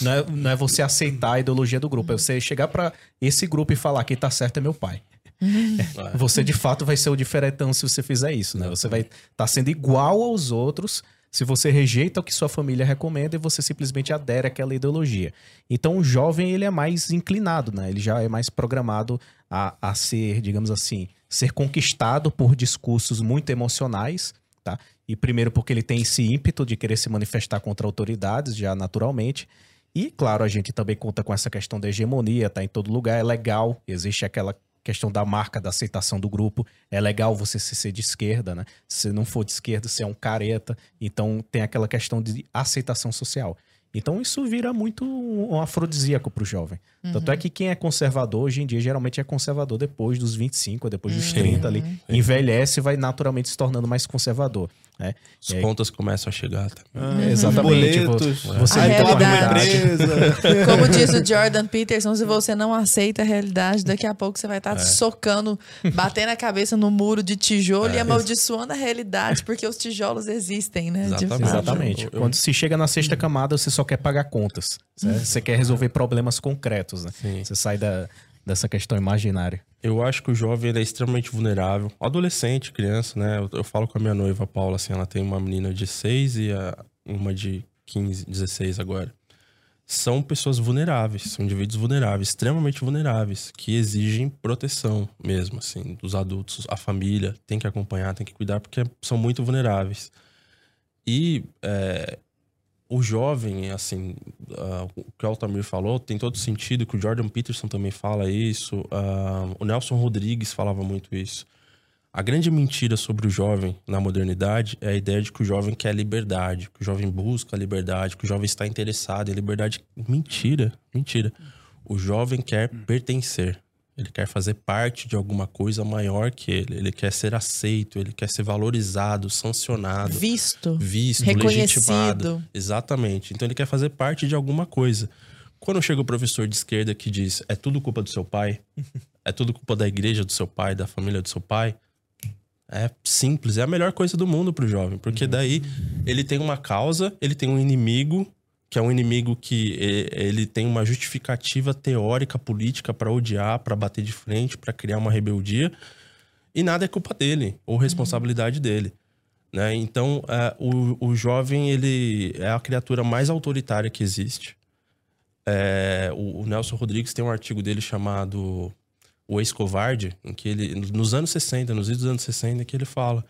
não é, não é você aceitar a ideologia do grupo, é você chegar para esse grupo e falar que tá certo é meu pai. <laughs> É, você de fato vai ser o diferentão se você fizer isso, né? Você vai estar tá sendo igual aos outros se você rejeita o que sua família recomenda e você simplesmente adere àquela ideologia. Então o jovem ele é mais inclinado, né? Ele já é mais programado a, a ser, digamos assim, ser conquistado por discursos muito emocionais, tá? E primeiro porque ele tem esse ímpeto de querer se manifestar contra autoridades, já naturalmente. E, claro, a gente também conta com essa questão da hegemonia, tá em todo lugar, é legal, existe aquela questão da marca, da aceitação do grupo. É legal você ser de esquerda, né? Se não for de esquerda, você é um careta. Então tem aquela questão de aceitação social. Então isso vira muito um afrodisíaco para o jovem. Uhum. Tanto é que quem é conservador hoje em dia geralmente é conservador depois dos 25, depois dos uhum. 30 ali. Envelhece e vai naturalmente se tornando mais conservador. Né? As aí... contas começam a chegar. Ah, uhum. Exatamente. Boletos, você a realidade. Como diz o Jordan Peterson, se você não aceita a realidade, daqui a pouco você vai estar tá é. socando, batendo a cabeça no muro de tijolo é. e amaldiçoando a realidade, porque os tijolos existem, né? Exatamente. Exatamente. Eu... Quando se chega na sexta camada, você só quer pagar contas. Você quer resolver problemas concretos, né? Você sai da, dessa questão imaginária. Eu acho que o jovem é extremamente vulnerável. Adolescente, criança, né? Eu, eu, falo com a minha noiva, Paula, assim, ela tem uma menina de 6 e a, uma de 15, 16 agora. São pessoas vulneráveis, são indivíduos vulneráveis, extremamente vulneráveis, que exigem proteção mesmo, assim, dos adultos. A família tem que acompanhar, tem que cuidar, porque são muito vulneráveis. E é, o jovem, assim, uh, o que o Altamir falou, tem todo sentido, que o Jordan Peterson também fala isso, uh, o Nelson Rodrigues falava muito isso. A grande mentira sobre o jovem na modernidade é a ideia de que o jovem quer liberdade, que o jovem busca liberdade, que o jovem está interessado em liberdade. Mentira, mentira. O jovem quer pertencer. Ele quer fazer parte de alguma coisa maior que ele. Ele quer ser aceito, ele quer ser valorizado, sancionado. Visto. Visto, Reconhecido. legitimado. Exatamente. Então ele quer fazer parte de alguma coisa. Quando chega o professor de esquerda que diz é tudo culpa do seu pai, é tudo culpa da igreja do seu pai, da família do seu pai, é simples, é a melhor coisa do mundo pro jovem, porque daí ele tem uma causa, ele tem um inimigo, que é um inimigo que ele tem uma justificativa teórica, política pra odiar, pra bater de frente, pra criar uma rebeldia, e nada é culpa dele ou responsabilidade dele. Né? Então, é, o, o jovem ele é a criatura mais autoritária que existe. É, o, o Nelson Rodrigues tem um artigo dele chamado O Ex-Covarde, em que ele, nos anos 60, nos idos dos anos 60, que ele fala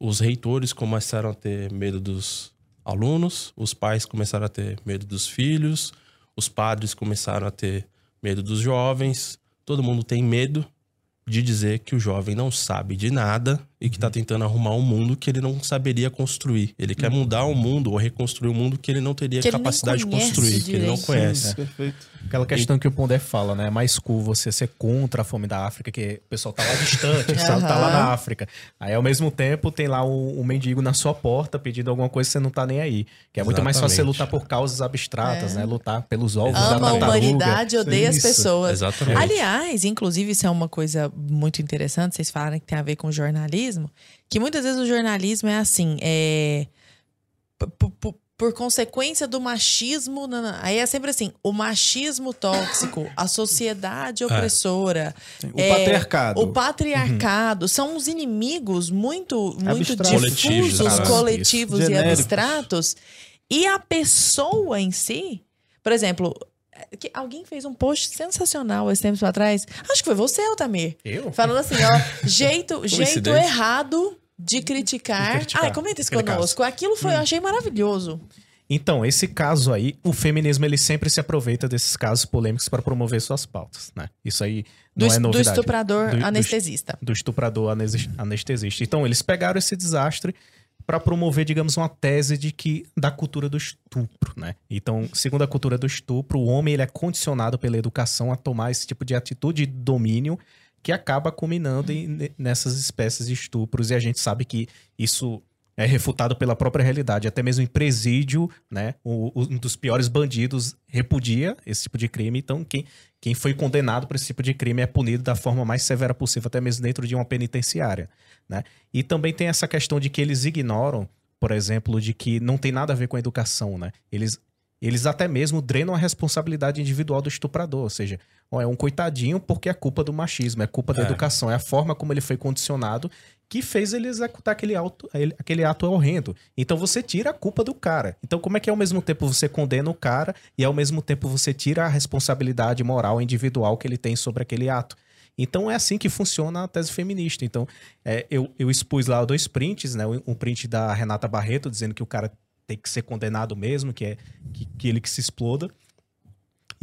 os reitores começaram a ter medo dos alunos, os pais começaram a ter medo dos filhos, os padres começaram a ter medo dos jovens, todo mundo tem medo de dizer que o jovem não sabe de nada e que tá tentando arrumar um mundo que ele não saberia construir. Ele quer mudar o mundo ou reconstruir um mundo que ele não teria Que capacidade de construir, que ele não direito. conhece. Perfeito. Aquela questão que o Pondé fala, né? É mais cool você ser contra a fome da África, que o pessoal tá lá distante, o pessoal tá lá na África. Aí, ao mesmo tempo, tem lá um, um mendigo na sua porta pedindo alguma coisa que você não tá nem aí. Que é muito mais fácil você Exatamente. lutar por causas abstratas, É. né? Lutar pelos ovos da Ama a tartaruga. humanidade, odeia as Isso. pessoas. Exatamente. Aliás, inclusive, isso é uma coisa muito interessante, vocês falaram que tem a ver com jornalismo, que muitas vezes o jornalismo é assim, é. Por consequência do machismo. Aí é sempre assim: o machismo tóxico, a sociedade opressora, O é, patriarcado. o patriarcado, são os inimigos muito, muito Abstratos. Coletivos, difusos, né? coletivos e abstratos. E a pessoa em si, por exemplo, é, que alguém fez um post sensacional esse tempo atrás. Acho que foi você, Altamir. Eu? Falando assim, ó, <laughs> jeito, jeito errado de criticar. De criticar. Ai, comenta isso Aquele conosco. Aquilo foi, eu achei maravilhoso. Então, esse caso aí, o feminismo ele sempre se aproveita desses casos polêmicos para promover suas pautas, né? Isso aí Do, não é es- do novidade. estuprador Do- do- anestesista. do estuprador anes- anestesista. Então, eles pegaram esse desastre para promover, digamos, uma tese de que da cultura do estupro, né? Então, segundo a cultura do estupro, o homem ele é condicionado pela educação a tomar esse tipo de atitude de domínio que acaba culminando em- nessas espécies de estupros e a gente sabe que isso é refutado pela própria realidade, até mesmo em presídio, né? O- um dos piores bandidos repudia esse tipo de crime, então quem, quem foi condenado por esse tipo de crime é punido da forma mais severa possível, até mesmo dentro de uma penitenciária, né? E também tem essa questão de que eles ignoram, por exemplo, de que não tem nada a ver com a educação, né? Eles, eles até mesmo drenam a responsabilidade individual do estuprador, ou seja, ó, é um coitadinho porque é culpa do machismo, é culpa da É. educação, é a forma como ele foi condicionado que fez ele executar aquele, auto, ele- aquele ato horrendo. Então você tira a culpa do cara. Então como é que ao mesmo tempo você condena o cara e ao mesmo tempo você tira a responsabilidade moral individual que ele tem sobre aquele ato? Então é assim que funciona a tese feminista. Então é, eu, eu expus lá dois prints, né? Um print da Renata Barreto dizendo que o cara tem que ser condenado mesmo, que é que, que ele que se exploda.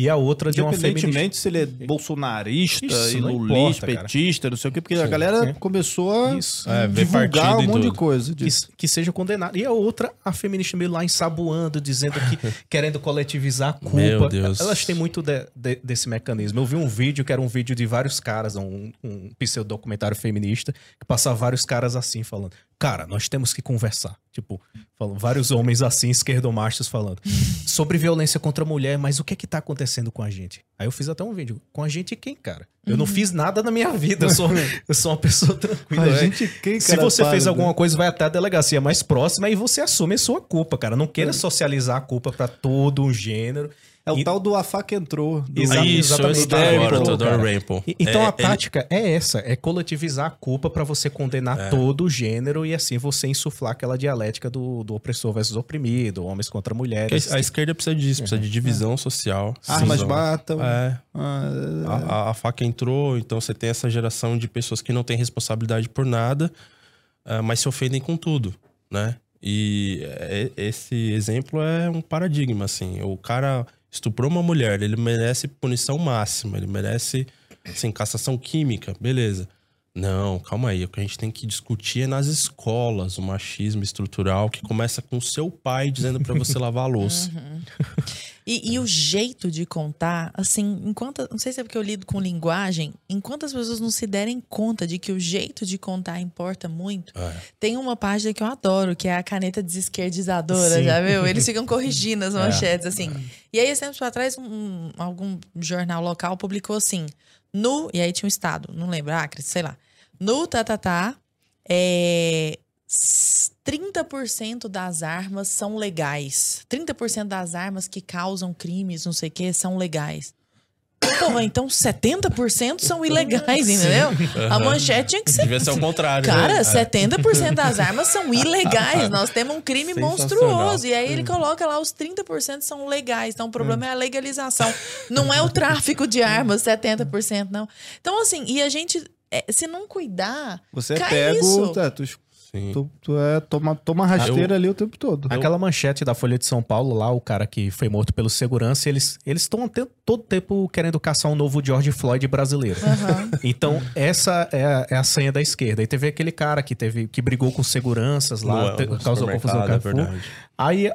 E a outra de uma feminista. Independentemente se ele é bolsonarista, Isso, e não lulista, cara. petista, não sei o quê, porque a Sim, galera é. começou a Isso. É, divulgar partido um monte de coisa que, que seja condenado. E a outra, a feminista meio lá ensaboando, dizendo que <laughs> querendo coletivizar a culpa. Meu Deus. Elas têm muito de- de- desse mecanismo. Eu vi um vídeo que era um vídeo de vários caras, um, um pseudo-documentário feminista, que passava vários caras assim, falando: Cara, nós temos que conversar. Tipo, falam, vários homens assim, esquerdomachos, falando sobre violência contra a mulher, mas o que é que tá acontecendo com a gente? Aí eu fiz até um vídeo. Com a gente quem, cara? Eu não fiz nada na minha vida. Eu sou, <laughs> eu sou uma pessoa tranquila. A né? gente quem, Se cara, você fez alguma coisa, vai até a delegacia mais próxima e você assume a sua culpa, cara. Não queira socializar a culpa pra todo um gênero. É o E- tal do a faca entrou. Do... Isso, exatamente. citar agora. Rainbow. E- Então É, a ele- tática é essa, é coletivizar a culpa pra você condenar É. todo o gênero e assim você insuflar aquela dialética do, do opressor versus oprimido, homens contra Porque mulheres. a a esquerda precisa disso, precisa de divisão social. Armas matam. É, Ah, a, a- a faca entrou, então você tem essa geração de pessoas que não têm responsabilidade por nada, ah, mas se ofendem com tudo, né? E é- esse exemplo é um paradigma, assim. O cara estuprou uma mulher, ele merece punição máxima, ele merece, assim, cassação química, beleza. Não, calma aí. O que a gente tem que discutir é nas escolas o machismo estrutural que começa com o seu pai dizendo para você lavar a <laughs> louça. Uhum. E, e, o jeito de contar, assim, enquanto. Não sei se é porque eu lido com linguagem, enquanto as pessoas não se derem conta de que o jeito de contar importa muito, é. tem uma página que eu adoro, que é a caneta desesquerdizadora, Sim. já viu? Eles ficam corrigindo as <laughs> é. manchetes, é. assim. E aí, esse tempo atrás, um, algum jornal local publicou assim: no. E aí tinha um estado, não lembro, Acre, sei lá. No tatatá, é 30% das armas são legais. 30% das armas que causam crimes, não sei o que, são legais. Porra, então 70% são ilegais, entendeu? A manchete tinha que ser. Devia ser o contrário. Cara, né? 70% é. das armas são ilegais. Nós temos um crime monstruoso. E aí ele coloca lá os 30% são legais. Então o problema é a legalização. Não é o tráfico de armas, 70%, não. Então, assim, e a gente. É, se não cuidar. Você é pego. Tá, tu Tu, tu, é, toma, toma rasteira eu, ali o tempo todo. Aquela manchete da Folha de São Paulo, lá, o cara que foi morto pelo segurança, eles estão todo tempo querendo caçar um novo George Floyd brasileiro. Uhum. Então, essa é a, é a, senha da esquerda. E teve aquele cara que teve que brigou com seguranças lá, te, causou confusão no É Aí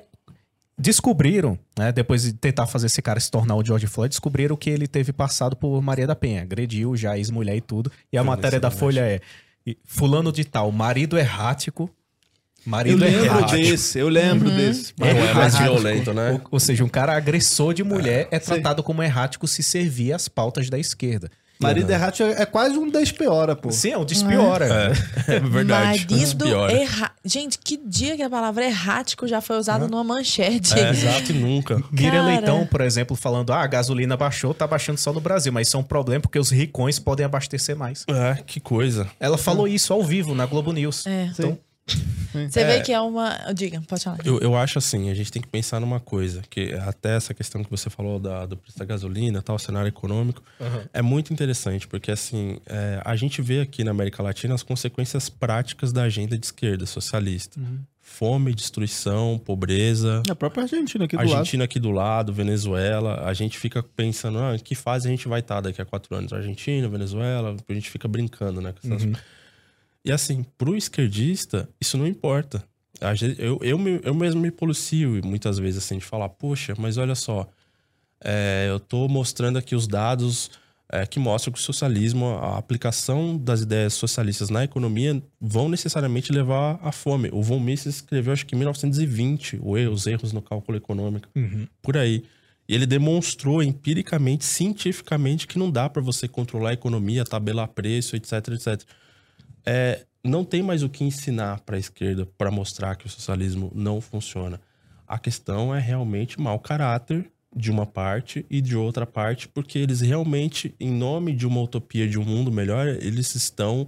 descobriram, né, depois de tentar fazer esse cara se tornar o George Floyd, descobriram que ele teve passado por Maria da Penha, agrediu já ex-mulher e tudo. E a matéria da Folha é fulano de tal, marido errático. Marido eu lembro errático. desse, eu lembro uhum. desse. Não é mais violento, né? Ou, ou, seja, um cara agressor de mulher é, é tratado como errático se servir as pautas da esquerda. Marido uhum. errático é, quase um despiora, pô. Sim, é um despiora. É, é verdade. Marido errático. Gente, que dia que a palavra errático já foi usada uhum. numa manchete. É, exato, nunca. <laughs> Miriam Leitão, por exemplo, falando: ah, a gasolina baixou, tá baixando só no Brasil, mas isso é um problema porque os ricões podem abastecer mais. É, que coisa. Ela falou isso ao vivo na Globo News. É. Então, Sim. Você é, vê que é uma. Diga, pode falar. Eu, eu acho assim, a gente tem que pensar numa coisa, que até essa questão que você falou da, do preço da gasolina, tal, cenário econômico, uhum. é muito interessante, porque assim, é, a gente vê aqui na América Latina as consequências práticas da agenda de esquerda socialista. Uhum. Fome, destruição, pobreza. A própria Argentina aqui do Argentina lado. Argentina aqui do lado, Venezuela. A gente fica pensando, ah, que fase a gente vai estar daqui a quatro anos? Argentina, Venezuela, a gente fica brincando, né? Com essas... uhum. E assim, pro esquerdista, isso não importa. Eu, eu, eu mesmo me policio muitas vezes assim, de falar, poxa, mas olha só, é, eu tô mostrando aqui os dados é, que mostram que o socialismo, a aplicação das ideias socialistas na economia vão necessariamente levar à fome. O von Mises escreveu, acho que em 1920, os erros no cálculo econômico, uhum. por aí. E ele demonstrou empiricamente, cientificamente, que não dá para você controlar a economia, tabelar preço, etc, etc é, não tem mais o que ensinar para a esquerda para mostrar que o socialismo não funciona. A questão é realmente mau caráter de uma parte e de outra parte, porque eles realmente, em nome de uma utopia de um mundo melhor, eles estão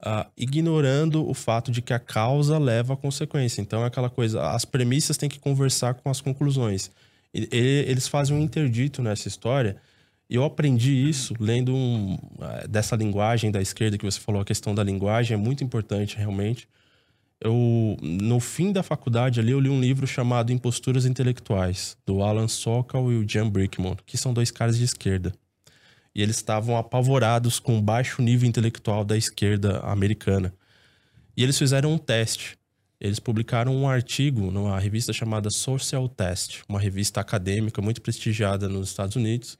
uh, ignorando o fato de que a causa leva à consequência. Então é aquela coisa, as premissas têm que conversar com as conclusões. E, eles fazem um interdito nessa história e eu aprendi isso lendo um, eh, dessa linguagem da esquerda que você falou, a questão da linguagem é muito importante realmente. Eu, no fim da faculdade ali, eu li um livro chamado Imposturas Intelectuais, do Alan Sokal e o Jan Brickman, que são dois caras de esquerda. E eles estavam apavorados com o baixo nível intelectual da esquerda americana. E eles fizeram um teste. Eles publicaram um artigo numa revista chamada Social Test, uma revista acadêmica muito prestigiada nos Estados Unidos,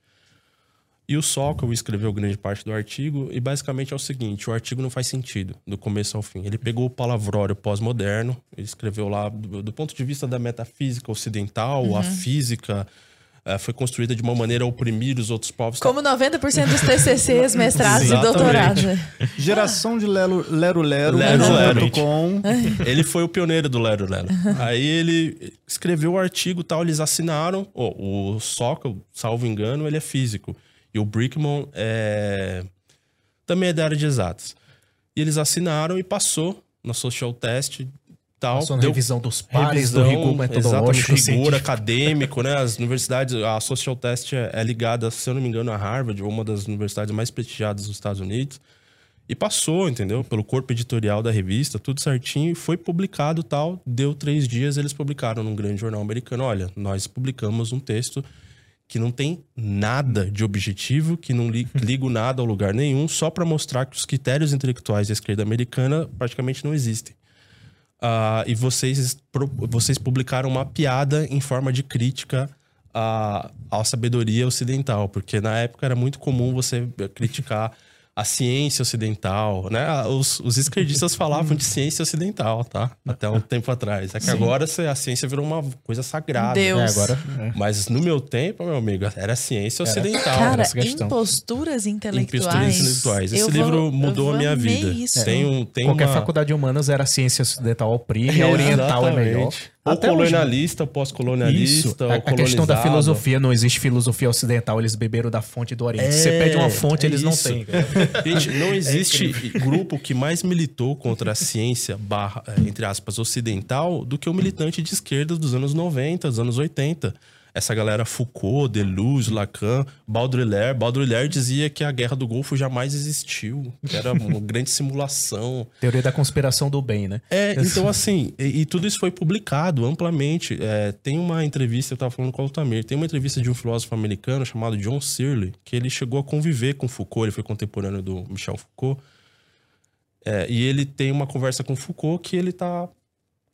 e o Sokol escreveu grande parte do artigo, e basicamente é o seguinte: o artigo não faz sentido, do começo ao fim. Ele pegou o palavrório pós-moderno, ele escreveu lá, do, do, ponto de vista da metafísica ocidental, uhum. a física. Uh, foi construída de uma maneira a oprimir os outros povos. Como 90% dos TCCs, <laughs> mestrados e doutorados. Geração de Lero Lero. Lero, Lero, Lero. Com... <laughs> Ele foi o pioneiro do Lero Lero. Aí ele escreveu o artigo tal, eles assinaram. Oh, o Sokol, salvo engano, ele é físico. E o Brickman é... também é da área de exatas. E eles assinaram e passou na social test tal. Passou na deu revisão dos pares, revisão, do rigor metodológico. rigor acadêmico, né? As universidades, a social test é, é ligada, se eu não me engano, a Harvard, uma das universidades mais prestigiadas dos Estados Unidos. E passou, entendeu? Pelo corpo editorial da revista, tudo certinho, e foi publicado tal. Deu três dias, eles publicaram num grande jornal americano. Olha, nós publicamos um texto que não tem nada de objetivo, que não li, <laughs> ligo nada ao lugar nenhum, só para mostrar que os critérios intelectuais da esquerda americana praticamente não existem. Uh, e vocês, vocês publicaram uma piada em forma de crítica à, à sabedoria ocidental, porque na época era muito comum você criticar a ciência ocidental, né? Os, os esquerdistas falavam de ciência ocidental, tá? Até um tempo atrás. É que Sim. agora a ciência virou uma coisa sagrada. Deus. Né? agora, é. Mas no meu tempo, meu amigo, era ciência era. ocidental. Cara, imposturas intelectuais. Imposturas intelectuais. Esse livro mudou a minha vida. Isso. Tem um, tem Qualquer uma... faculdade de humanas era ciência ocidental ao prime, a oriental é melhor. Ou Até colonialista, pós-colonialista. A, a questão da filosofia, não existe filosofia ocidental, eles beberam da fonte do Oriente. É, Você pede uma fonte, é eles isso. não têm. <laughs> Gente, não é existe é grupo que mais militou contra a ciência, barra, é, entre aspas, ocidental, do que o militante de esquerda dos anos 90, dos anos 80 essa galera Foucault, Deleuze, Lacan, Baudrillard. Baudrillard dizia que a Guerra do Golfo jamais existiu, que era uma <laughs> grande simulação. Teoria da conspiração do bem, né? É, <laughs> então assim, e, e tudo isso foi publicado amplamente. É, tem uma entrevista, eu estava falando com o Altamir, tem uma entrevista de um filósofo americano chamado John Searle, que ele chegou a conviver com Foucault, ele foi contemporâneo do Michel Foucault. É, e ele tem uma conversa com Foucault que ele está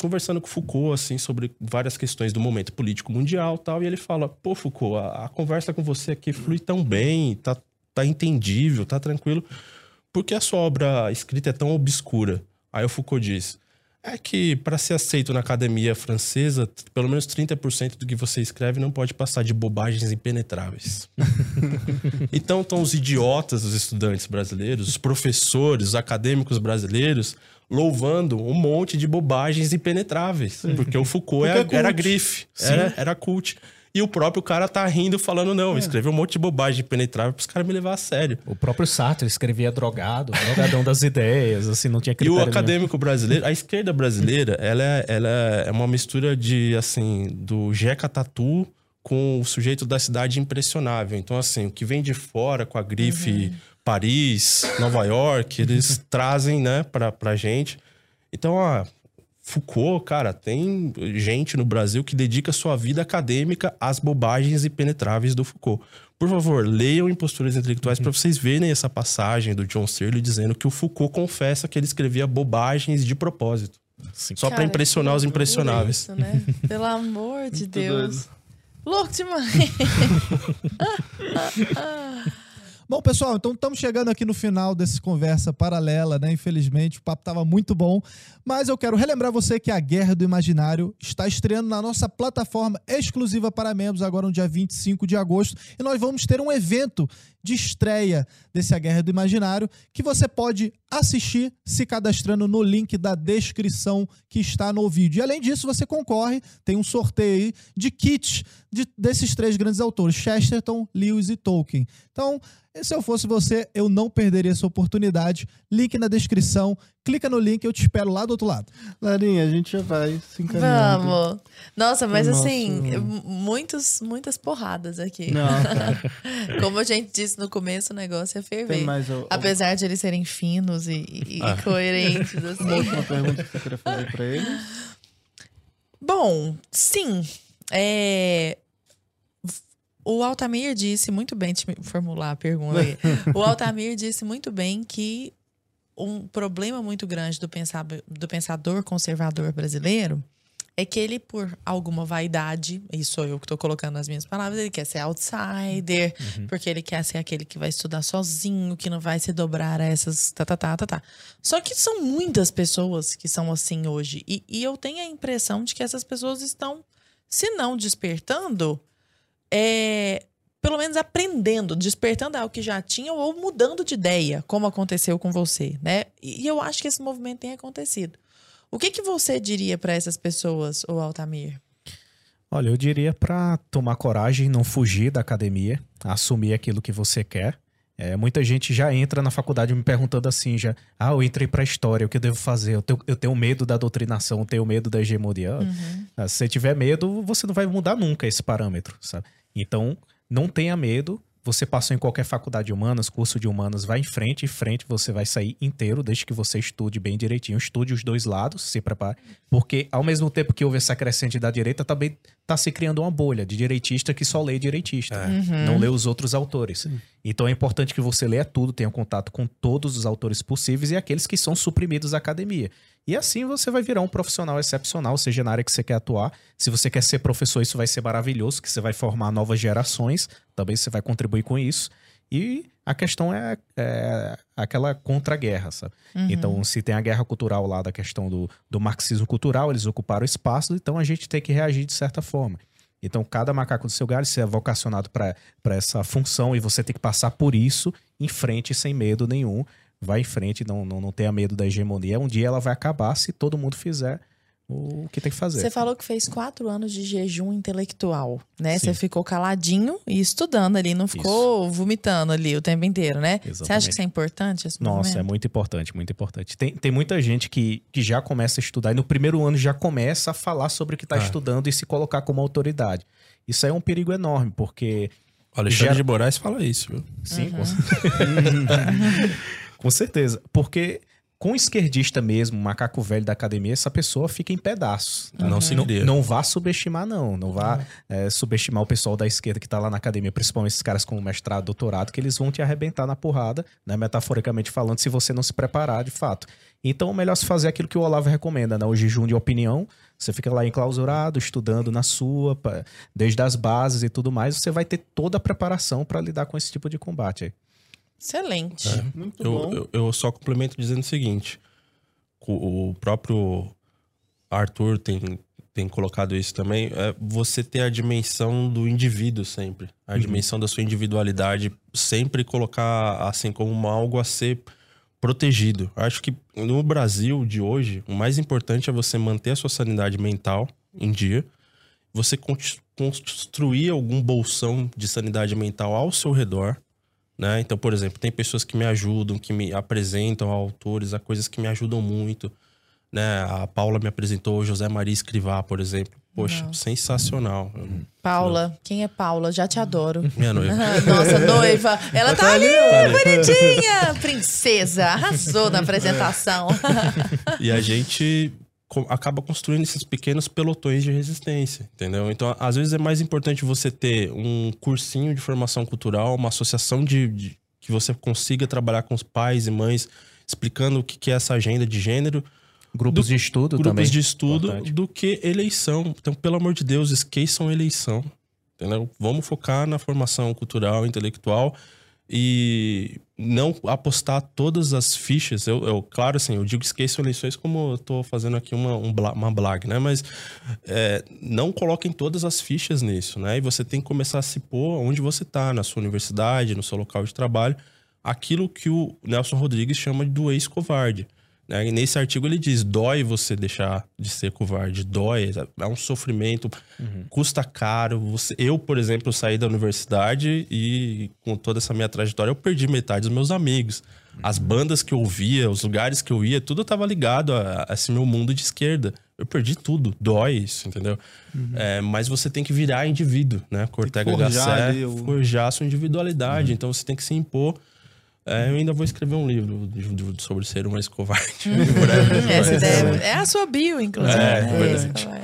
conversando com Foucault, assim, sobre várias questões do momento político mundial tal, e ele fala, pô, Foucault, a, a conversa com você aqui flui tão bem, tá, tá entendível, tá tranquilo, por que a sua obra escrita é tão obscura? Aí o Foucault diz, é que para ser aceito na academia francesa, pelo menos 30% do que você escreve não pode passar de bobagens impenetráveis. <laughs> então estão os idiotas, os estudantes brasileiros, os professores, os acadêmicos brasileiros louvando um monte de bobagens impenetráveis. Sim. Porque o Foucault porque é, era grife, era, era cult. E o próprio cara tá rindo, falando, não, é. escreveu um monte de bobagem impenetrável pros caras me levar a sério. O próprio Sartre escrevia drogado, drogadão das ideias, assim, não tinha critério. E o acadêmico brasileiro, a esquerda brasileira, ela é, ela é uma mistura de, assim, do Jeca Tatu com o sujeito da cidade impressionável. Então, assim, o que vem de fora com a grife uhum. Paris, Nova York, eles <laughs> trazem, né, pra, pra gente. Então, ó, Foucault, cara, tem gente no Brasil que dedica sua vida acadêmica às bobagens impenetráveis do Foucault. Por favor, leiam Imposturas Intelectuais uhum. para vocês verem essa passagem do John Searle dizendo que o Foucault confessa que ele escrevia bobagens de propósito. Sim. Só para impressionar os impressionáveis. Isso, né? Pelo amor de Deus. Louco demais. <laughs> <laughs> Bom, pessoal, então estamos chegando aqui no final dessa conversa paralela, né? Infelizmente, o papo estava muito bom, mas eu quero relembrar você que a Guerra do Imaginário está estreando na nossa plataforma exclusiva para membros agora no dia 25 de agosto, e nós vamos ter um evento de estreia desse A Guerra do Imaginário que você pode assistir se cadastrando no link da descrição que está no vídeo. E além disso, você concorre, tem um sorteio aí de kits de, desses três grandes autores, Chesterton, Lewis e Tolkien. Então, e se eu fosse você, eu não perderia essa oportunidade. Link na descrição. Clica no link, eu te espero lá do outro lado. Larinha, a gente já vai se encaminhando. Vamos. Nossa, mas assim, muitos, muitas porradas aqui. Não. <laughs> Como a gente disse no começo, o negócio é ferver. Mais, Apesar de eles serem finos e, e ah. coerentes. <laughs> Assim. Uma última pergunta que você queria fazer para ele? Bom, sim. É, o Altamir disse muito bem, deixa eu formular a pergunta aí. <laughs> o Altamir disse muito bem que um problema muito grande do, pensar, do pensador conservador brasileiro é que ele, por alguma vaidade, e sou eu que estou colocando as minhas palavras, ele quer ser outsider, uhum. porque ele quer ser aquele que vai estudar sozinho, que não vai se dobrar a essas. Tá, tá, tá, tá, tá. Só que são muitas pessoas que são assim hoje. E, e eu tenho a impressão de que essas pessoas estão, se não despertando, é, pelo menos aprendendo, despertando algo que já tinham ou mudando de ideia, como aconteceu com você, né? E eu acho que esse movimento tem acontecido. O que, que você diria para essas pessoas, o Altamir? Olha, eu diria para tomar coragem, não fugir da academia, assumir aquilo que você quer. É, muita gente já entra na faculdade me perguntando assim, já, ah, eu entrei para história, o que eu devo fazer? Eu tenho, eu tenho medo da doutrinação, eu tenho medo da hegemonia. Uhum. Se você tiver medo, você não vai mudar nunca esse parâmetro, sabe? Então, não tenha medo, você passou em qualquer faculdade de humanas, curso de humanas, vai em frente, em frente você vai sair inteiro, desde que você estude bem direitinho. Estude os dois lados, se prepare. Porque ao mesmo tempo que houve essa crescente da direita, também está se criando uma bolha de direitista que só lê direitista, Uhum. não lê os outros autores. Então é importante que você leia tudo, tenha contato com todos os autores possíveis e aqueles que são suprimidos da academia. E assim você vai virar um profissional excepcional, seja na área que você quer atuar. Se você quer ser professor, isso vai ser maravilhoso, que você vai formar novas gerações, também você vai contribuir com isso. E a questão é, é aquela contra-guerra, sabe? Então, se tem a guerra cultural lá da questão do, do marxismo cultural, eles ocuparam espaço, então a gente tem que reagir de certa forma. Então, cada macaco do seu galho, você é vocacionado para essa função e você tem que passar por isso em frente, sem medo nenhum. Vai em frente, não, não, não tenha medo da hegemonia. Um dia ela vai acabar se todo mundo fizer o que tem que fazer. Você falou que fez quatro anos de jejum intelectual, né? Sim. Você ficou caladinho e estudando ali, não ficou vomitando ali o tempo inteiro, né? Você acha que isso é importante? Esse Nossa, é muito importante, muito importante. Tem, tem muita gente que, que já começa a estudar e no primeiro ano já começa a falar sobre o que está Ah. estudando e se colocar como autoridade. Isso aí é um perigo enorme, porque O Alexandre Gera- de Moraes fala isso, viu? Sim, com certeza. <laughs> <laughs> com certeza. Porque com o esquerdista mesmo, macaco velho da academia, essa pessoa fica em pedaços. tá? Não se não, não vá subestimar, não. Não vá é, subestimar o pessoal da esquerda que tá lá na academia, principalmente esses caras com mestrado, doutorado, que eles vão te arrebentar na porrada, né? Metaforicamente falando, se você não se preparar de fato. Então, é melhor se fazer aquilo que o Olavo recomenda, né? O jejum de opinião. Você fica lá enclausurado, estudando na sua, desde as bases e tudo mais, você vai ter toda a preparação para lidar com esse tipo de combate aí. Excelente. Muito Eu, bom. eu, eu só complemento dizendo o seguinte: o, o próprio Arthur tem, tem colocado isso também. É você ter a dimensão do indivíduo sempre, a dimensão da sua individualidade, sempre colocar assim como algo a ser protegido. Acho que no Brasil de hoje, o mais importante é você manter a sua sanidade mental em dia, você con- construir algum bolsão de sanidade mental ao seu redor, né? Então, por exemplo, tem pessoas que me ajudam, que me apresentam a autores, a coisas que me ajudam muito, né? A Paula me apresentou o José Maria Escrivá, por exemplo. Poxa, Nossa. sensacional. Paula, quem é Paula? Já te adoro. Minha noiva. <laughs> Nossa, noiva. Ela tá ali, bonitinha. Princesa. Arrasou na apresentação. <laughs> E a gente acaba construindo esses pequenos pelotões de resistência, entendeu? Então, às vezes é mais importante você ter um cursinho de formação cultural, uma associação de, de- que você consiga trabalhar com os pais e mães, explicando o que que é essa agenda de gênero, Grupos Do- de estudo grupos também. de estudo, Importante. do que eleição. Então, pelo amor de Deus, esqueçam eleição, entendeu? Vamos focar na formação cultural, intelectual e não apostar todas as fichas. Eu, eu claro, assim, eu digo esqueçam eleições como eu tô fazendo aqui uma, um uma blag, né? Mas é, não coloquem todas as fichas nisso, né? E você tem que começar a se pôr onde você tá, na sua universidade, no seu local de trabalho, aquilo que o Nelson Rodrigues chama de do ex-covarde. Né? Nesse artigo ele diz: dói você deixar de ser covarde, dói, é um sofrimento, custa caro. Você, eu, por exemplo, saí da universidade e com toda essa minha trajetória eu perdi metade dos meus amigos. As bandas que eu ouvia, os lugares que eu ia, tudo estava ligado a, a esse meu mundo de esquerda. Eu perdi tudo, dói isso, entendeu? É, mas você tem que virar indivíduo, né? Cortega forjar Gasset, ali o- forjar a sua individualidade. Então você tem que se impor. É, eu ainda vou escrever um livro de- de- sobre ser um ex-covarde. <laughs> Essa ideia é a sua bio, inclusive. É, né? verdade. Esse covarde.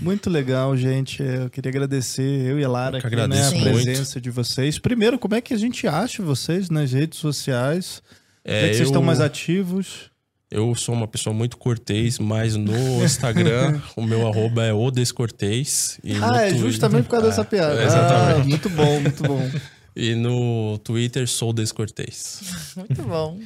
Muito legal, gente. Eu queria agradecer eu e a Lara aqui, né, a presença de vocês. Primeiro, como é que a gente acha vocês nas redes sociais? Onde é, É, que vocês eu- estão mais ativos? Eu sou uma pessoa muito cortês, mas no Instagram <laughs> o meu arroba é o Descortês. E Ah, é justamente por causa dessa piada. <laughs> exatamente. Ah, muito bom, muito bom. E no Twitter sou Descortês. <laughs> Muito bom.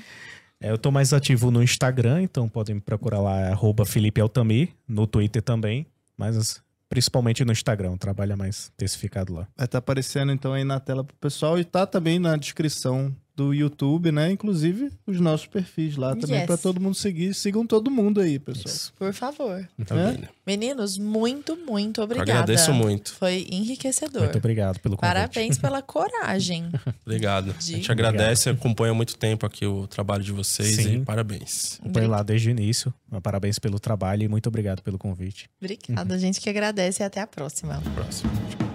É, eu tô mais ativo no Instagram, então podem me procurar lá, é arroba Felipe Altamir, no Twitter também, mas principalmente no Instagram, trabalha mais intensificado lá. Vai estar aparecendo então aí na tela pro pessoal e tá também na descrição do YouTube, né? Inclusive os nossos perfis lá também Yes. para todo mundo seguir. Sigam todo mundo aí, pessoal. Por favor. É? Meninos, muito, muito Eu obrigada. agradeço muito. Foi enriquecedor. Muito obrigado pelo convite. Parabéns pela coragem. <laughs> Obrigado. A De- gente agradece, acompanha há muito tempo aqui o trabalho de vocês Sim. e parabéns. Acompanho lá desde o início. Parabéns pelo trabalho e muito obrigado pelo convite. Obrigada, gente que agradece e até a próxima. Próximo.